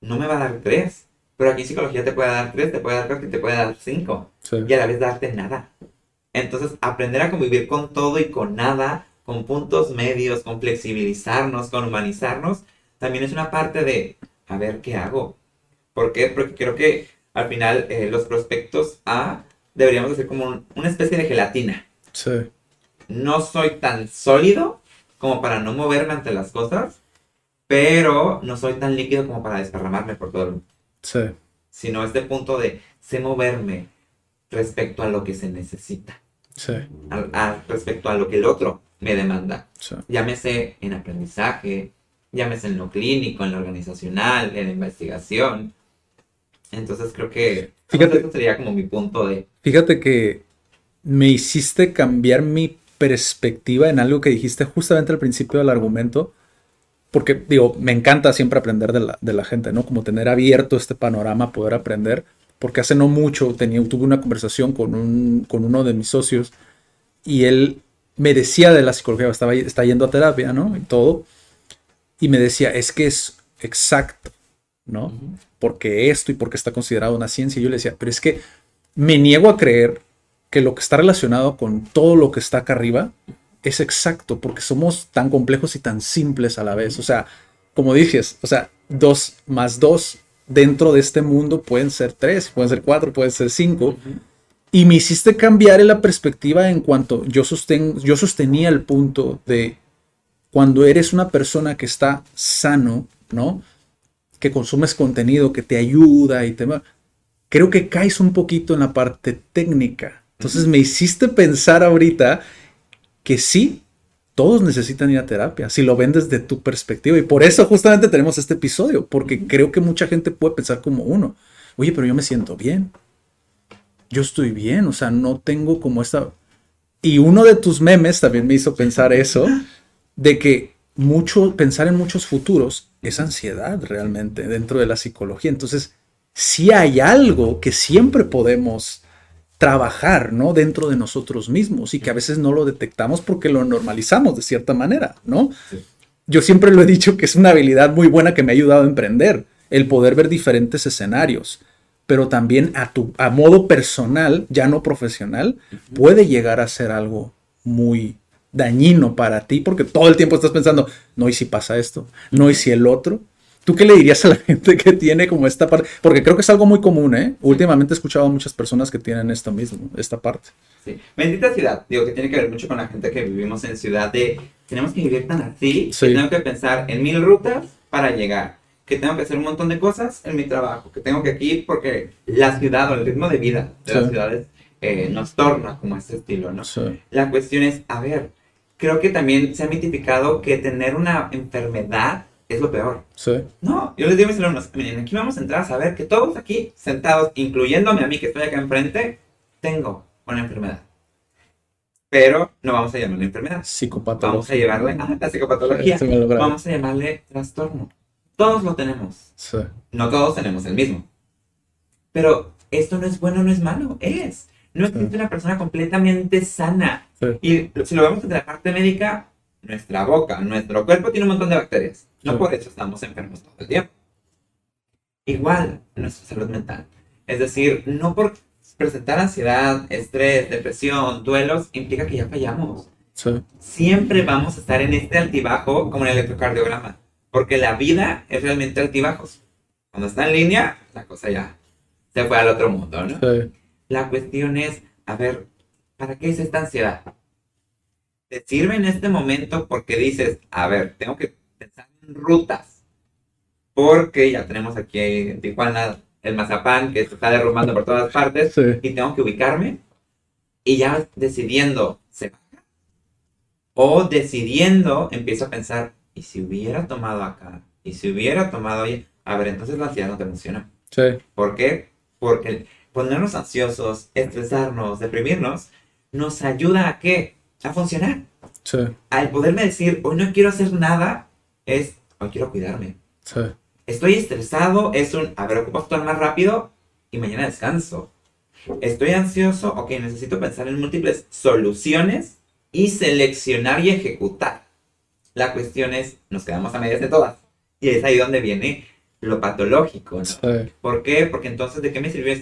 no me va a dar 3. Pero aquí en psicología te puede dar 3, te puede dar 4 y te puede dar 5 Sí. y a la vez darte nada. Entonces, aprender a convivir con todo y con nada, con puntos medios, con flexibilizarnos, con humanizarnos, también es una parte de, a ver, ¿qué hago? ¿Por qué? Porque creo que al final eh, los prospectos A deberíamos hacer como un- una especie de gelatina. Sí. No soy tan sólido como para no moverme ante las cosas, pero no soy tan líquido como para desparramarme por todo el mundo Sí. sino este punto de sé moverme respecto a lo que se necesita, Sí. a- a- respecto a lo que el otro me demanda. Sí. Llámese en aprendizaje, llámese en lo clínico, en lo organizacional, en la investigación. Entonces creo que Fíjate- sería como mi punto de... Fíjate que me hiciste cambiar mi perspectiva en algo que dijiste justamente al principio del argumento, porque digo, me encanta siempre aprender de la, de la gente, ¿no? Como tener abierto este panorama, poder aprender, porque hace no mucho tenía, tuve una conversación con, un, con uno de mis socios y él me decía de la psicología, estaba, está yendo a terapia, ¿no? Y todo, y me decía, es que es exacto, ¿no? Porque esto y porque está considerado una ciencia. Y yo le decía, pero es que me niego a creer que lo que está relacionado con todo lo que está acá arriba es exacto, porque somos tan complejos y tan simples a la vez. O sea, como dices, o sea, dos más dos dentro de este mundo pueden ser tres, pueden ser cuatro, pueden ser cinco. Y me hiciste cambiar en la perspectiva en cuanto yo, sosten, yo sostenía el punto de cuando eres una persona que está sano, ¿no? Que consumes contenido que te ayuda y te. Creo que caes un poquito en la parte técnica. Entonces me hiciste pensar ahorita que sí, todos necesitan ir a terapia, si lo ven desde tu perspectiva. Y por eso justamente tenemos este episodio, porque creo que mucha gente puede pensar como uno. Oye, pero yo me siento bien. Yo estoy bien, o sea, no tengo como esta... Y uno de tus memes también me hizo pensar eso, de que mucho, pensar en muchos futuros es ansiedad realmente dentro de la psicología. Entonces, si hay algo que siempre podemos trabajar, ¿no? Dentro de nosotros mismos y que a veces no lo detectamos porque lo normalizamos de cierta manera, ¿no? Yo siempre lo he dicho que es una habilidad muy buena que me ha ayudado a emprender, el poder ver diferentes escenarios, pero también a tu a modo personal, ya no profesional, puede llegar a ser algo muy dañino para ti porque todo el tiempo estás pensando, no, y si pasa esto, no, y si el otro. ¿Tú qué le dirías a la gente que tiene como esta parte? Porque creo que es algo muy común, ¿eh? Últimamente he escuchado a muchas personas que tienen esto mismo, esta parte. Sí. Bendita ciudad, digo que tiene que ver mucho con la gente que vivimos en ciudad de tenemos que vivir tan así, Sí. que tengo que pensar en mil rutas para llegar, que tengo que hacer un montón de cosas en mi trabajo, que tengo que aquí porque la ciudad o el ritmo de vida de Sí. las ciudades eh, nos torna como este estilo, ¿no? Sí. La cuestión es, a ver, creo que también se ha mitificado que tener una enfermedad es lo peor. Sí. No, yo les digo a mis alumnos, miren, aquí vamos a entrar a saber que todos aquí sentados, incluyéndome a mí que estoy acá enfrente, tengo una enfermedad. Pero no vamos a llamarle enfermedad. Psicopata. Vamos a llevarle a la psicopatología. Sí. Vamos a llamarle trastorno. Todos lo tenemos. Sí. No todos tenemos el mismo. Pero esto no es bueno, no es malo, es. No existe una persona completamente sana. Sí. Y si lo vemos desde la parte médica, nuestra boca, nuestro cuerpo tiene un montón de bacterias. No Sí. por eso estamos enfermos todo el tiempo. Igual nuestra salud mental. Es decir, no por presentar ansiedad, estrés, depresión, duelos, implica que ya fallamos. Sí. Siempre vamos a estar en este altibajo como en el electrocardiograma. Porque la vida es realmente altibajos. Cuando está en línea, la cosa ya se fue al otro mundo, ¿no? Sí. La cuestión es, a ver, ¿para qué es esta ansiedad? ¿Te sirve en este momento porque dices, a ver, tengo que pensar en rutas? Porque ya tenemos aquí en Tijuana el mazapán que se está derrumbando por todas partes Sí. y tengo que ubicarme y ya decidiendo se baja o decidiendo empiezo a pensar y si hubiera tomado acá y si hubiera tomado ahí a ver entonces la ansiedad no te funciona Sí. ¿por qué? porque ponernos ansiosos estresarnos deprimirnos nos ayuda a qué a funcionar Sí. al poderme decir hoy no quiero hacer nada es hoy quiero cuidarme Sí. Estoy estresado, es un, a ver, ocupo actuar más rápido y mañana descanso. Estoy ansioso, ok, necesito pensar en múltiples soluciones y seleccionar y ejecutar. La cuestión es, nos quedamos a medias de todas. Y es ahí donde viene lo patológico, ¿no? Sí. ¿Por qué? Porque entonces, ¿de qué me sirvió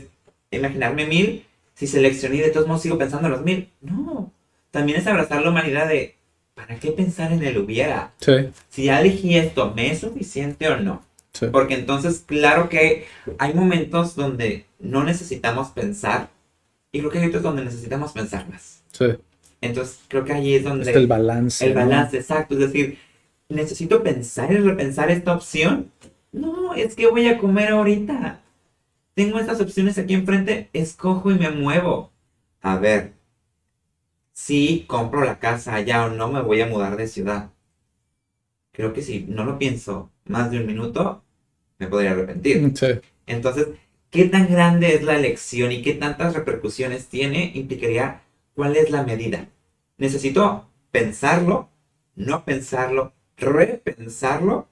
imaginarme mil si seleccioné y de todos modos sigo pensando en los mil? No. También es abrazar la humanidad de, ¿para qué pensar en el hubiera? Sí. Si ya elegí esto, ¿me es suficiente o no? Sí. Porque entonces, claro que hay momentos donde no necesitamos pensar y creo que hay otros donde necesitamos pensar más. Sí. Entonces, creo que ahí es donde Este el balance. el ¿no? balance, exacto. Es decir, ¿necesito pensar y repensar esta opción? No, es que voy a comer ahorita. Tengo estas opciones aquí enfrente, escojo y me muevo. A ver, si compro la casa allá o no, me voy a mudar de ciudad. Creo que si no lo pienso más de un minuto, me podría arrepentir. Sí. Entonces, ¿qué tan grande es la elección y qué tantas repercusiones tiene? Implicaría cuál es la medida. Necesito pensarlo, no pensarlo, repensarlo,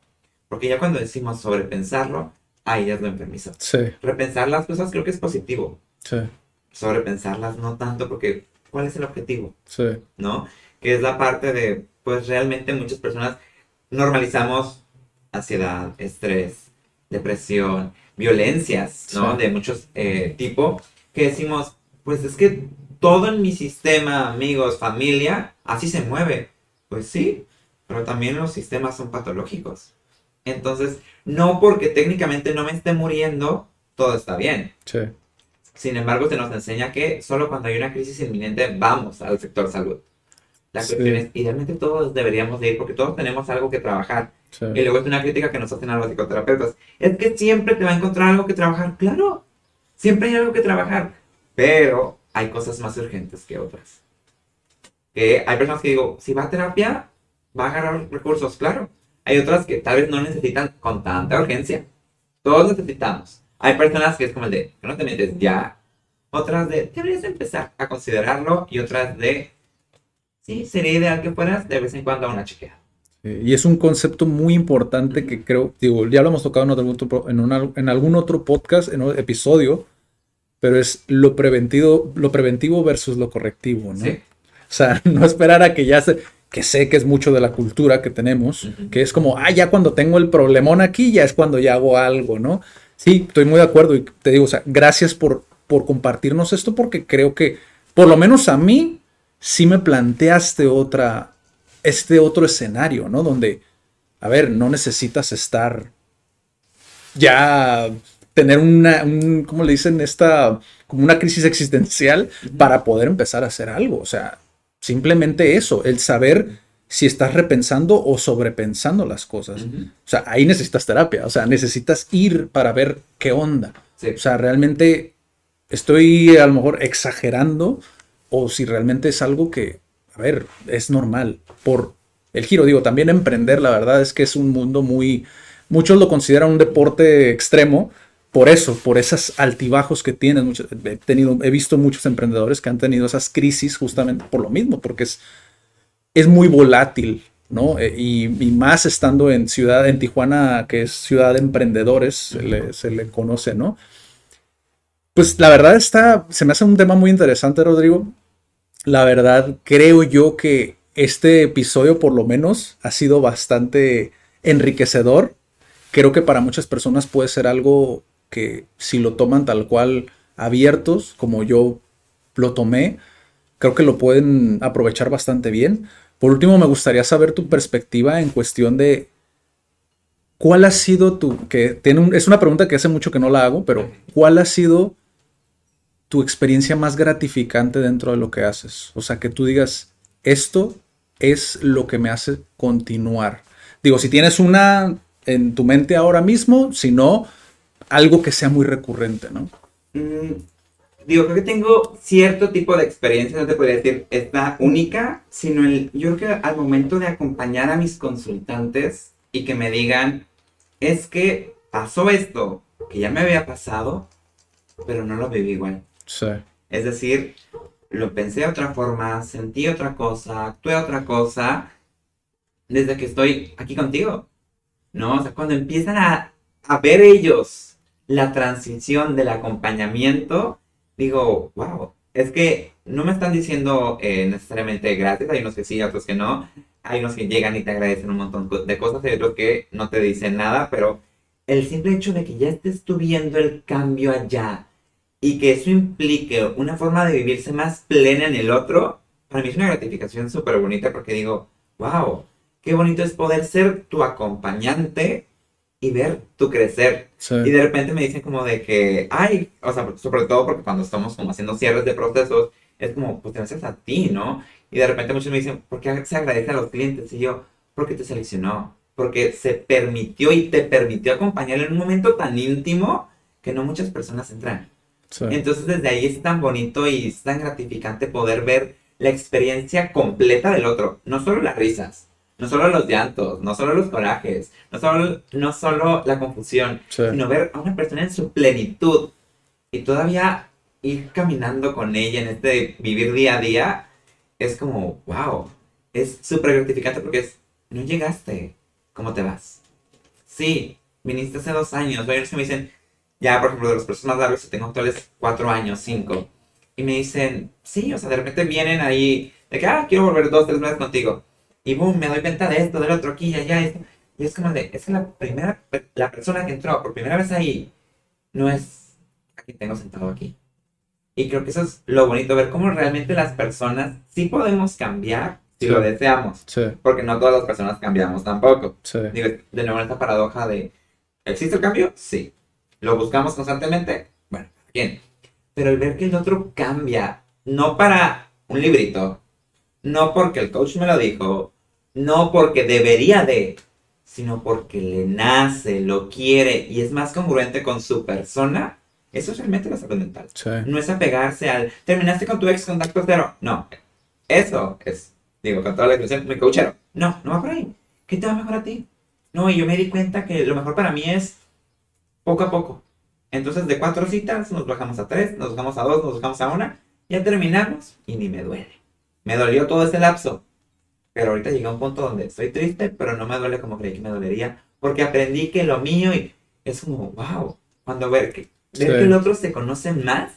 porque ya cuando decimos sobrepensarlo, ahí ya es lo enfermizo. Sí. Repensar las cosas creo que es positivo. Sí. Sobrepensarlas no tanto, porque ¿cuál es el objetivo? Sí. ¿no? Que es la parte de, pues realmente muchas personas normalizamos ansiedad, estrés, depresión, violencias, ¿no? Sí. De muchos eh, tipos, que decimos, pues es que todo en mi sistema, amigos, familia, así se mueve. Pues sí, pero también los sistemas son patológicos. Entonces, no porque técnicamente no me esté muriendo, todo está bien. Sí. Sin embargo, se nos enseña que solo cuando hay una crisis inminente vamos al sector salud. La Sí. cuestión es, idealmente todos deberíamos de ir porque todos tenemos algo que trabajar. Sí. Y luego es una crítica que nos hacen a los psicoterapeutas. Es que siempre te va a encontrar algo que trabajar. Claro, siempre hay algo que trabajar. Pero hay cosas más urgentes que otras. Que hay personas que digo, si va a terapia, va a agarrar recursos, claro. Hay otras que tal vez no necesitan con tanta urgencia. Todos necesitamos. Hay personas que es como el de, no te metes ya. Otras de, deberías empezar a considerarlo. Y otras de, sí, sería ideal que fueras de vez en cuando a una chequeada. Eh, y es un concepto muy importante que creo, digo, ya lo hemos tocado en, otro, en, en algún otro podcast, en un episodio, pero es lo preventivo, lo preventivo versus lo correctivo, ¿no? O sea, [LAUGHS] no esperar a que ya se, que sé que es mucho de la cultura que tenemos, que es como, ah, ya cuando tengo el problemón aquí, ya es cuando ya hago algo, ¿no? Sí, estoy muy de acuerdo y te digo, o sea, gracias por, por compartirnos esto porque creo que, por lo menos a mí, sí me planteaste otra, este otro escenario, ¿no? Donde, a ver, no necesitas estar ya tener una, un, ¿cómo le dicen? Esta, como una crisis existencial para poder empezar a hacer algo. O sea, simplemente eso, el saber si estás repensando o sobrepensando las cosas. O sea, ahí necesitas terapia, o sea, necesitas ir para ver qué onda. O sea, realmente estoy a lo mejor exagerando o si realmente es algo que, a ver, es normal por el giro. Digo, también emprender, la verdad es que es un mundo muy, muchos lo consideran un deporte extremo, por eso, por esos altibajos que tienen. he, tenido, he visto muchos emprendedores que han tenido esas crisis justamente por lo mismo, porque es, es muy volátil, ¿no? Eh, y, más estando en ciudad, en Tijuana, que es ciudad de emprendedores, se le, conoce, ¿no? Pues la verdad está, se me hace un tema muy interesante, Rodrigo. La verdad, creo yo que este episodio por lo menos ha sido bastante enriquecedor. Creo que para muchas personas puede ser algo que si lo toman tal cual abiertos, como yo lo tomé, creo que lo pueden aprovechar bastante bien. Por último, me gustaría saber tu perspectiva en cuestión de cuál ha sido tu, que tiene es una pregunta que hace mucho que no la hago, pero cuál ha sido tu experiencia más gratificante dentro de lo que haces. O sea, que tú digas, esto es lo que me hace continuar. Digo, si tienes una en tu mente ahora mismo, si no, algo que sea muy recurrente, ¿no? Mm, digo, creo que tengo cierto tipo de experiencia, no te podría decir esta única, sino el, yo creo que al momento de acompañar a mis consultantes y que me digan, es que pasó esto, que ya me había pasado, pero no lo viví igual. Sí. Es decir, lo pensé de otra forma, sentí otra cosa, actué otra cosa, desde que estoy aquí contigo. ¿No? O sea, cuando empiezan a, a ver ellos la transición del acompañamiento, digo, wow, es que no me están diciendo eh, necesariamente gracias, hay unos que sí, otros que no, hay unos que llegan y te agradecen un montón de cosas, hay otros que no te dicen nada, pero el simple hecho de que ya estés tú viendo el cambio allá y que eso implique una forma de vivirse más plena en el otro, para mí es una gratificación súper bonita porque digo, wow, qué bonito es poder ser tu acompañante y ver tu crecer. Y de repente me dicen como de que, ay, o sea, sobre todo porque cuando estamos como haciendo cierres de procesos, es como, pues gracias a ti, ¿no? Y de repente muchos me dicen, ¿por qué se agradece a los clientes? Y yo, porque te seleccionó, porque se permitió y te permitió acompañar en un momento tan íntimo que no muchas personas entran. Entonces desde ahí es tan bonito y es tan gratificante poder ver la experiencia completa del otro, no solo las risas, no solo los llantos, no solo los corajes, no solo, no solo la confusión, sino ver a una persona en su plenitud y todavía ir caminando con ella en este vivir día a día, es como, wow, es súper gratificante porque es, no llegaste, ¿cómo te vas? Sí, viniste hace dos años, hay que me dicen, ya por ejemplo de los procesos más largos, tengo actuales cuatro años, cinco, y me dicen, sí, o sea, de repente vienen ahí, de que, ah, quiero volver dos, tres meses contigo y boom, me doy cuenta de esto, del otro, aquí allá. Esto. Y es como de, es la primera, la persona que entró por primera vez ahí, no es aquí tengo sentado aquí. Y creo que eso es lo bonito, ver cómo realmente las personas sí podemos cambiar si lo deseamos. Porque no todas las personas cambiamos tampoco. Digo, de nuevo esta paradoja de, ¿existe el cambio? Sí. ¿Lo buscamos constantemente? Bueno, ¿quién? Pero el ver que el otro cambia, no para un librito, no porque el coach me lo dijo, no porque debería de, sino porque le nace, lo quiere y es más congruente con su persona, eso es realmente la salud mental. No es apegarse al, terminaste con tu ex contacto cero. No, eso es, digo, con toda la expresión, me coachero. No, no va por ahí. ¿Qué te va mejor a ti? No, y yo me di cuenta que lo mejor para mí es poco a poco. Entonces, de cuatro citas, nos bajamos a tres, nos bajamos a dos, nos bajamos a una, ya terminamos y ni me duele. Me dolió todo ese lapso, pero ahorita llegué a un punto donde estoy triste, pero no me duele como creí que me dolería, porque aprendí que lo mío y es como, wow, cuando ver que, ver Sí. que el otro se conoce más,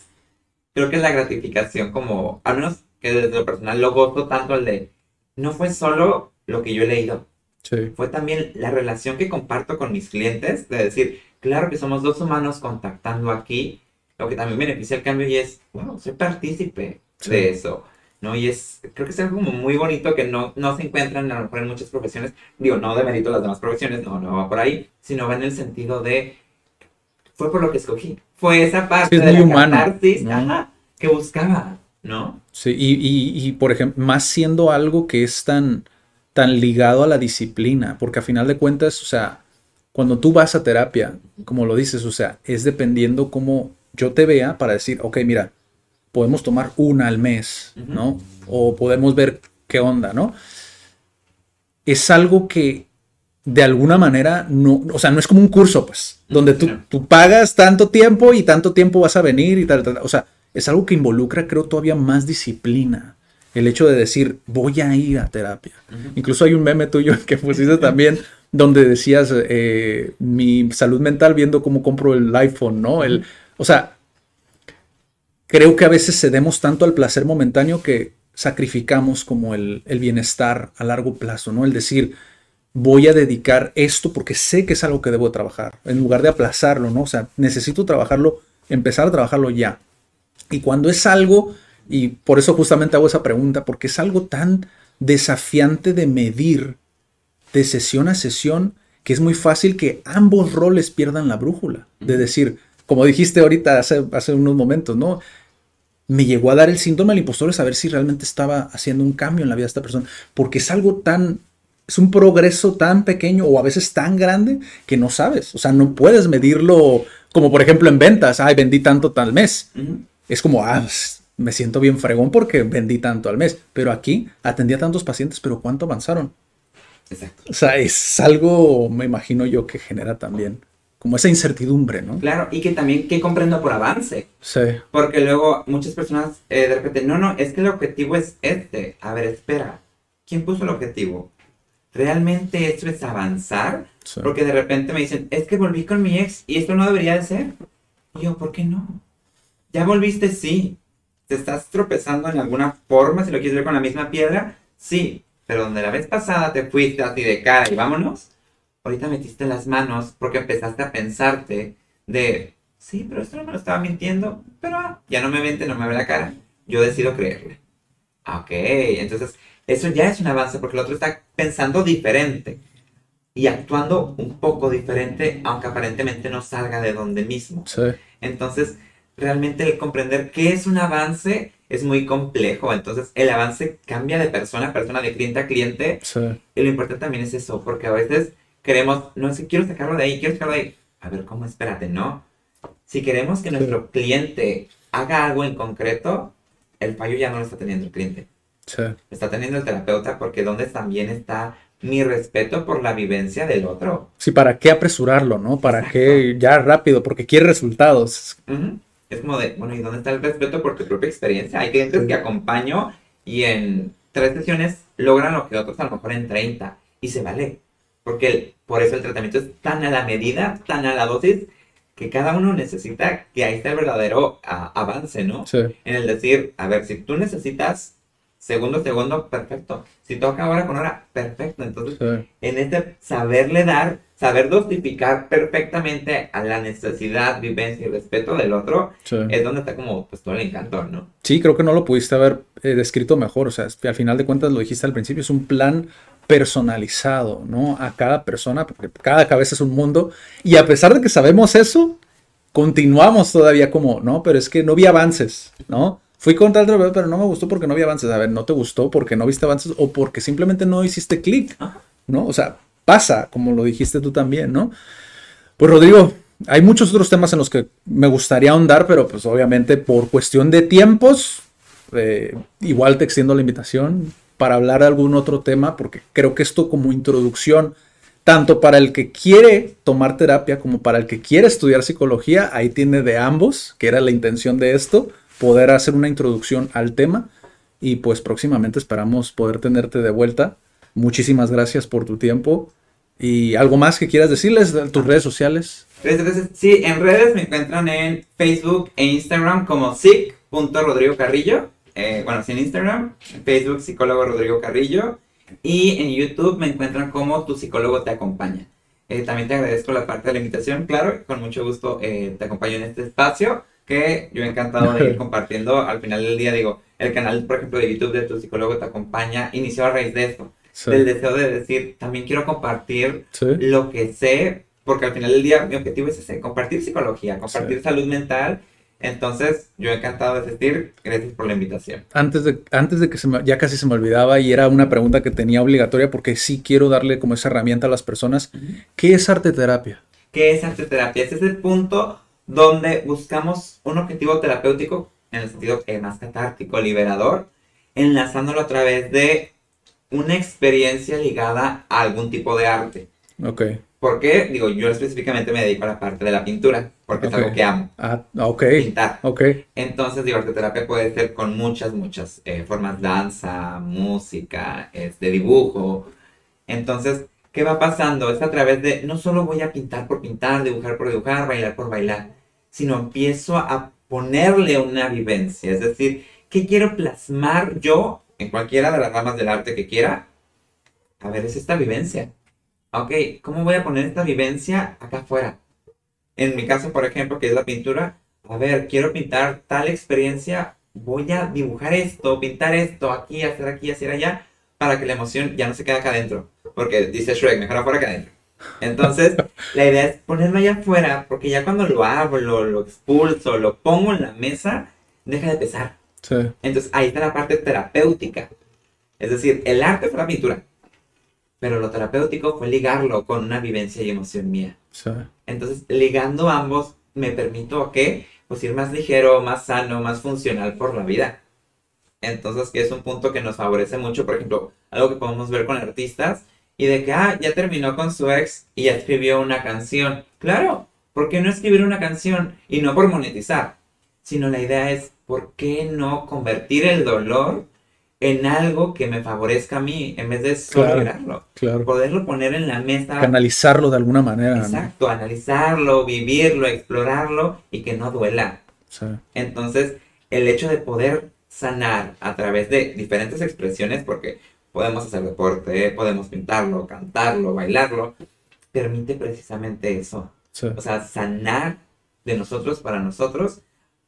creo que es la gratificación como, al menos que desde lo personal lo gozo tanto el de, no fue solo lo que yo he leído, Sí. fue también la relación que comparto con mis clientes, de decir, claro que somos dos humanos contactando aquí, lo que también beneficia el cambio y es, wow, soy partícipe Sí. de eso, ¿no? Y es, creo que es algo como muy bonito que no, no se encuentran a lo mejor en muchas profesiones, digo, no de mérito las demás profesiones, no, no va por ahí, sino va en el sentido de, fue por lo que escogí, fue esa parte es de la humano, catarsis, ¿no? ajá, que buscaba, ¿no? Sí, y, y- y, por ejemplo, más siendo algo que es tan, tan ligado a la disciplina, porque a final de cuentas, o sea, cuando tú vas a terapia, como lo dices, o sea, es dependiendo cómo yo te vea para decir, ok, mira, podemos tomar una al mes. ¿no? O podemos ver qué onda, ¿no? Es algo que de alguna manera no, o sea, no es como un curso, pues, donde tú, pagas tanto tiempo y tanto tiempo vas a venir y tal, tal, tal. O sea, es algo que involucra, creo, todavía más disciplina. El hecho de decir, voy a ir a terapia. Incluso hay un meme tuyo [LAUGHS] que pusiste también donde decías eh, mi salud mental viendo cómo compro el iPhone, ¿no? El, o sea, creo que a veces cedemos tanto al placer momentáneo que sacrificamos como el, el bienestar a largo plazo, ¿no? El decir, voy a dedicar esto porque sé que es algo que debo trabajar, en lugar de aplazarlo, ¿no? O sea, necesito trabajarlo, empezar a trabajarlo ya. Y cuando es algo, y por eso justamente hago esa pregunta, porque es algo tan desafiante de medir de sesión a sesión, que es muy fácil que ambos roles pierdan la brújula. De decir, como dijiste ahorita hace, hace unos momentos, ¿no? Me llegó a dar el síndrome del impostor de saber si realmente estaba haciendo un cambio en la vida de esta persona, porque es algo tan, es un progreso tan pequeño o a veces tan grande que no sabes, o sea, no puedes medirlo como por ejemplo en ventas, ay, vendí tanto tal mes. Es como, ah, me siento bien fregón porque vendí tanto al mes, pero aquí atendí a tantos pacientes, pero ¿cuánto avanzaron? Exacto. O sea, es algo, me imagino yo, que genera también como esa incertidumbre, ¿no? Claro, y que también, que comprendo por avance? Sí, Porque luego muchas personas eh, de repente, no, no, es que el objetivo es este. A ver, espera. ¿Quién puso el objetivo? ¿Realmente esto es avanzar? sí. Porque de repente me dicen, es que volví con mi ex y esto no debería de ser. Y yo, ¿por qué no? Ya volviste, sí. ¿Te estás tropezando en alguna forma, si lo quieres ver con la misma piedra? Sí. Pero donde la vez pasada te fuiste así de cara y vámonos, ahorita metiste las manos porque empezaste a pensarte de, sí, pero esto no me lo estaba mintiendo, pero ah, ya no me mente, no me ve la cara, yo decido creerle. Ok, entonces eso ya es un avance porque el otro está pensando diferente y actuando un poco diferente, aunque aparentemente no salga de donde mismo. Sí, Entonces, realmente el comprender qué es un avance es muy complejo. Entonces, el avance cambia de persona a persona, de cliente a cliente. sí, Y lo importante también es eso, porque a veces queremos, no que quiero sacarlo de ahí, quiero sacarlo de ahí. A ver, ¿cómo? Espérate, ¿no? Si queremos que nuestro cliente haga algo en concreto, el fallo ya no lo está teniendo el cliente. sí. Lo está teniendo el terapeuta porque donde también está mi respeto por la vivencia del otro. Sí, ¿para qué apresurarlo, no? ¿Para qué ya rápido? Porque quiere resultados. Ujú. Es como de, bueno, ¿y dónde está el respeto por tu propia experiencia? Hay clientes Sí. que acompaño y en tres sesiones logran lo que otros a lo mejor en 30 y se vale. Porque el- por eso el tratamiento es tan a la medida, tan a la dosis, que cada uno necesita que ahí está el verdadero ah, avance, ¿no? Sí, En el decir, a ver, si tú necesitas segundo a segundo, perfecto. Si toca hora con hora, perfecto. Entonces, sí. en este saberle dar, saber dosificar perfectamente a la necesidad, vivencia y respeto del otro, sí. es donde está como pues todo el encanto, ¿no? Sí, creo que no lo pudiste haber eh, descrito mejor. O sea, al final de cuentas lo dijiste al principio, es un plan personalizado, ¿no? A cada persona, porque cada cabeza es un mundo. Y a pesar de que sabemos eso, continuamos todavía como, no, pero es que no vi avances, ¿no? Fui con tal, tal, pero no me gustó porque no vi avances. A ver, no te gustó porque no viste avances o porque simplemente no hiciste clic, ¿no? O sea, pasa, como lo dijiste tú también, ¿no? Pues Rodrigo, hay muchos otros temas en los que me gustaría ahondar, pero pues obviamente por cuestión de tiempos, eh, igual te extiendo la invitación para hablar de algún otro tema, porque creo que esto como introducción, tanto para el que quiere tomar terapia como para el que quiere estudiar psicología, ahí tiene de ambos, que era la intención de esto, poder hacer una introducción al tema y pues próximamente esperamos poder tenerte de vuelta muchísimas gracias por tu tiempo. ¿Y algo más que quieras decirles de tus redes sociales? Sí, en redes me encuentran en Facebook e Instagram como sic.rodrigo Carrillo. Eh, bueno, sí en Instagram, en Facebook psicólogo Rodrigo Carrillo. Y en YouTube me encuentran como tu psicólogo te acompaña. Eh, también te agradezco la parte de la invitación, claro, con mucho gusto eh, te acompaño en este espacio que yo he encantado de ir [LAUGHS] compartiendo. Al final del día, digo, el canal, por ejemplo, de YouTube de tu psicólogo te acompaña, inició a raíz de esto, del deseo de decir, también quiero compartir lo que sé, porque al final del día mi objetivo es ese, compartir psicología, compartir salud mental. Entonces, yo he encantado de asistir. Gracias por la invitación. Antes de, antes de que se me, ya casi se me olvidaba y era una pregunta que tenía obligatoria porque sí quiero darle como esa herramienta a las personas. ¿Qué es arte terapia? ¿Qué es arte terapia? Ese es el punto donde buscamos un objetivo terapéutico en el sentido más catártico, liberador, enlazándolo a través de una experiencia ligada a algún tipo de arte. Ok. ¿Por qué? Digo, yo específicamente me dedico a la parte de la pintura, porque es algo que amo. Ah, ok. Pintar. Ok. Entonces, digo, terapia puede ser con muchas, muchas eh, formas, danza, música, este, dibujo. Entonces, ¿qué va pasando? Es a través de, no solo voy a pintar por pintar, dibujar por dibujar, bailar por bailar, sino empiezo a ponerle una vivencia. Es decir, ¿qué quiero plasmar yo en cualquiera de las ramas del arte que quiera? A ver, es esta vivencia. Ok, ¿cómo voy a poner esta vivencia acá afuera? En mi caso, por ejemplo, que es la pintura, a ver, quiero pintar tal experiencia, voy a dibujar esto, pintar esto, aquí, hacer aquí, hacer allá, para que la emoción ya no se quede acá adentro. Porque dice Shrek, mejor afuera que adentro. Entonces, [LAUGHS] la idea es ponerlo allá afuera, porque ya cuando lo hablo, lo expulso, lo pongo en la mesa, deja de pesar. Sí. Entonces, ahí está la parte terapéutica. Es decir, el arte fue la pintura, pero lo terapéutico fue ligarlo con una vivencia y emoción mía. Sí. Entonces, ligando ambos, me permito que pues ir más ligero, más sano, más funcional por la vida. Entonces, que es un punto que nos favorece mucho, por ejemplo, algo que podemos ver con artistas, y de que, ah, ya terminó con su ex y ya escribió una canción. Claro, ¿por qué no escribir una canción? Y no por monetizar, sino la idea es, ¿por qué no convertir el dolor en algo que me favorezca a mí en vez de solo claro, claro. Poderlo poner en la mesa. Canalizarlo de alguna manera. Exacto, analizarlo, vivirlo, explorarlo y que no duela. Sí. Entonces, el hecho de poder sanar a través de diferentes expresiones, porque podemos hacer deporte, podemos pintarlo, cantarlo, bailarlo, permite precisamente eso. O sea, sanar de nosotros para nosotros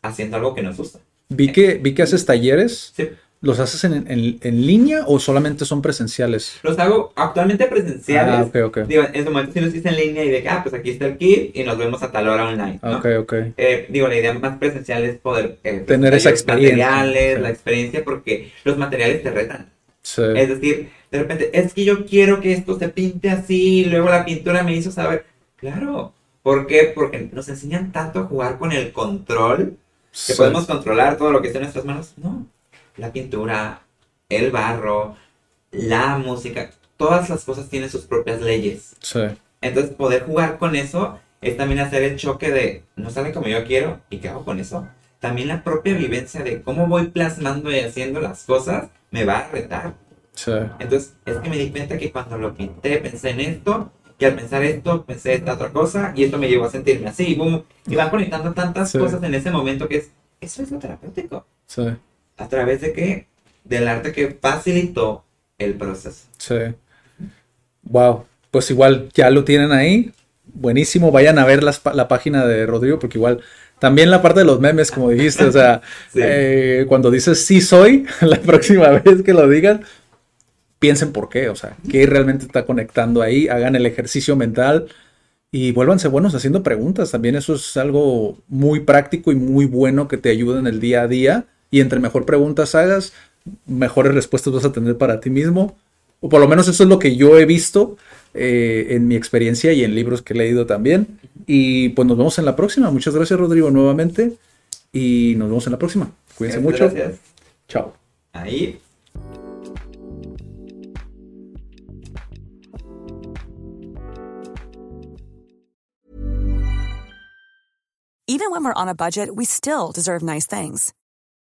haciendo algo que nos gusta. Vi que, vi que haces talleres. Sí. ¿Los haces en, en, línea o solamente son presenciales? Los hago actualmente presenciales. Ah, ok, ok. Digo, en ese momento sí los hice en línea y de que, ah, pues aquí está el kit y nos vemos a tal hora online. ¿no? Ok, ok. Eh, digo, la idea más presencial es poder eh, tener esa experiencia. materiales, la experiencia, porque los materiales te retan. Sí. Es decir, de repente, es que yo quiero que esto se pinte así, y luego la pintura me hizo saber. Claro. ¿Por qué? Porque nos enseñan tanto a jugar con el control, que podemos controlar todo lo que está en nuestras manos. No. La pintura, el barro, la música, todas las cosas tienen sus propias leyes. Sí. Entonces, poder jugar con eso es también hacer el choque de no sale como yo quiero y qué hago con eso. También la propia vivencia de cómo voy plasmando y haciendo las cosas me va a retar. Sí. Entonces, es que me di cuenta que cuando lo pinté pensé en esto, y al pensar esto pensé esta otra cosa, y esto me llevó a sentirme así, y boom, y van conectando tantas cosas en ese momento que es, eso es lo terapéutico. Sí. ¿A través de qué? Del arte que facilitó el proceso. Sí. Wow. Pues igual ya lo tienen ahí. Buenísimo. Vayan a ver la página de Rodrigo porque igual también la parte de los memes, como dijiste, o sea, [LAUGHS] eh, cuando dices sí soy, [LAUGHS] la próxima vez que lo digan, piensen por qué, o sea, qué realmente está conectando ahí, hagan el ejercicio mental y vuélvanse buenos haciendo preguntas. También eso es algo muy práctico y muy bueno que te ayuda en el día a día. Y entre mejor preguntas hagas, mejores respuestas vas a tener para ti mismo. O por lo menos eso es lo que yo he visto eh, en mi experiencia y en libros que he leído también. Y pues nos vemos en la próxima. Muchas gracias, Rodrigo, nuevamente. Y nos vemos en la próxima. Cuídense mucho. Gracias. Chao. Ahí. Even when we're on a budget, we still deserve nice things.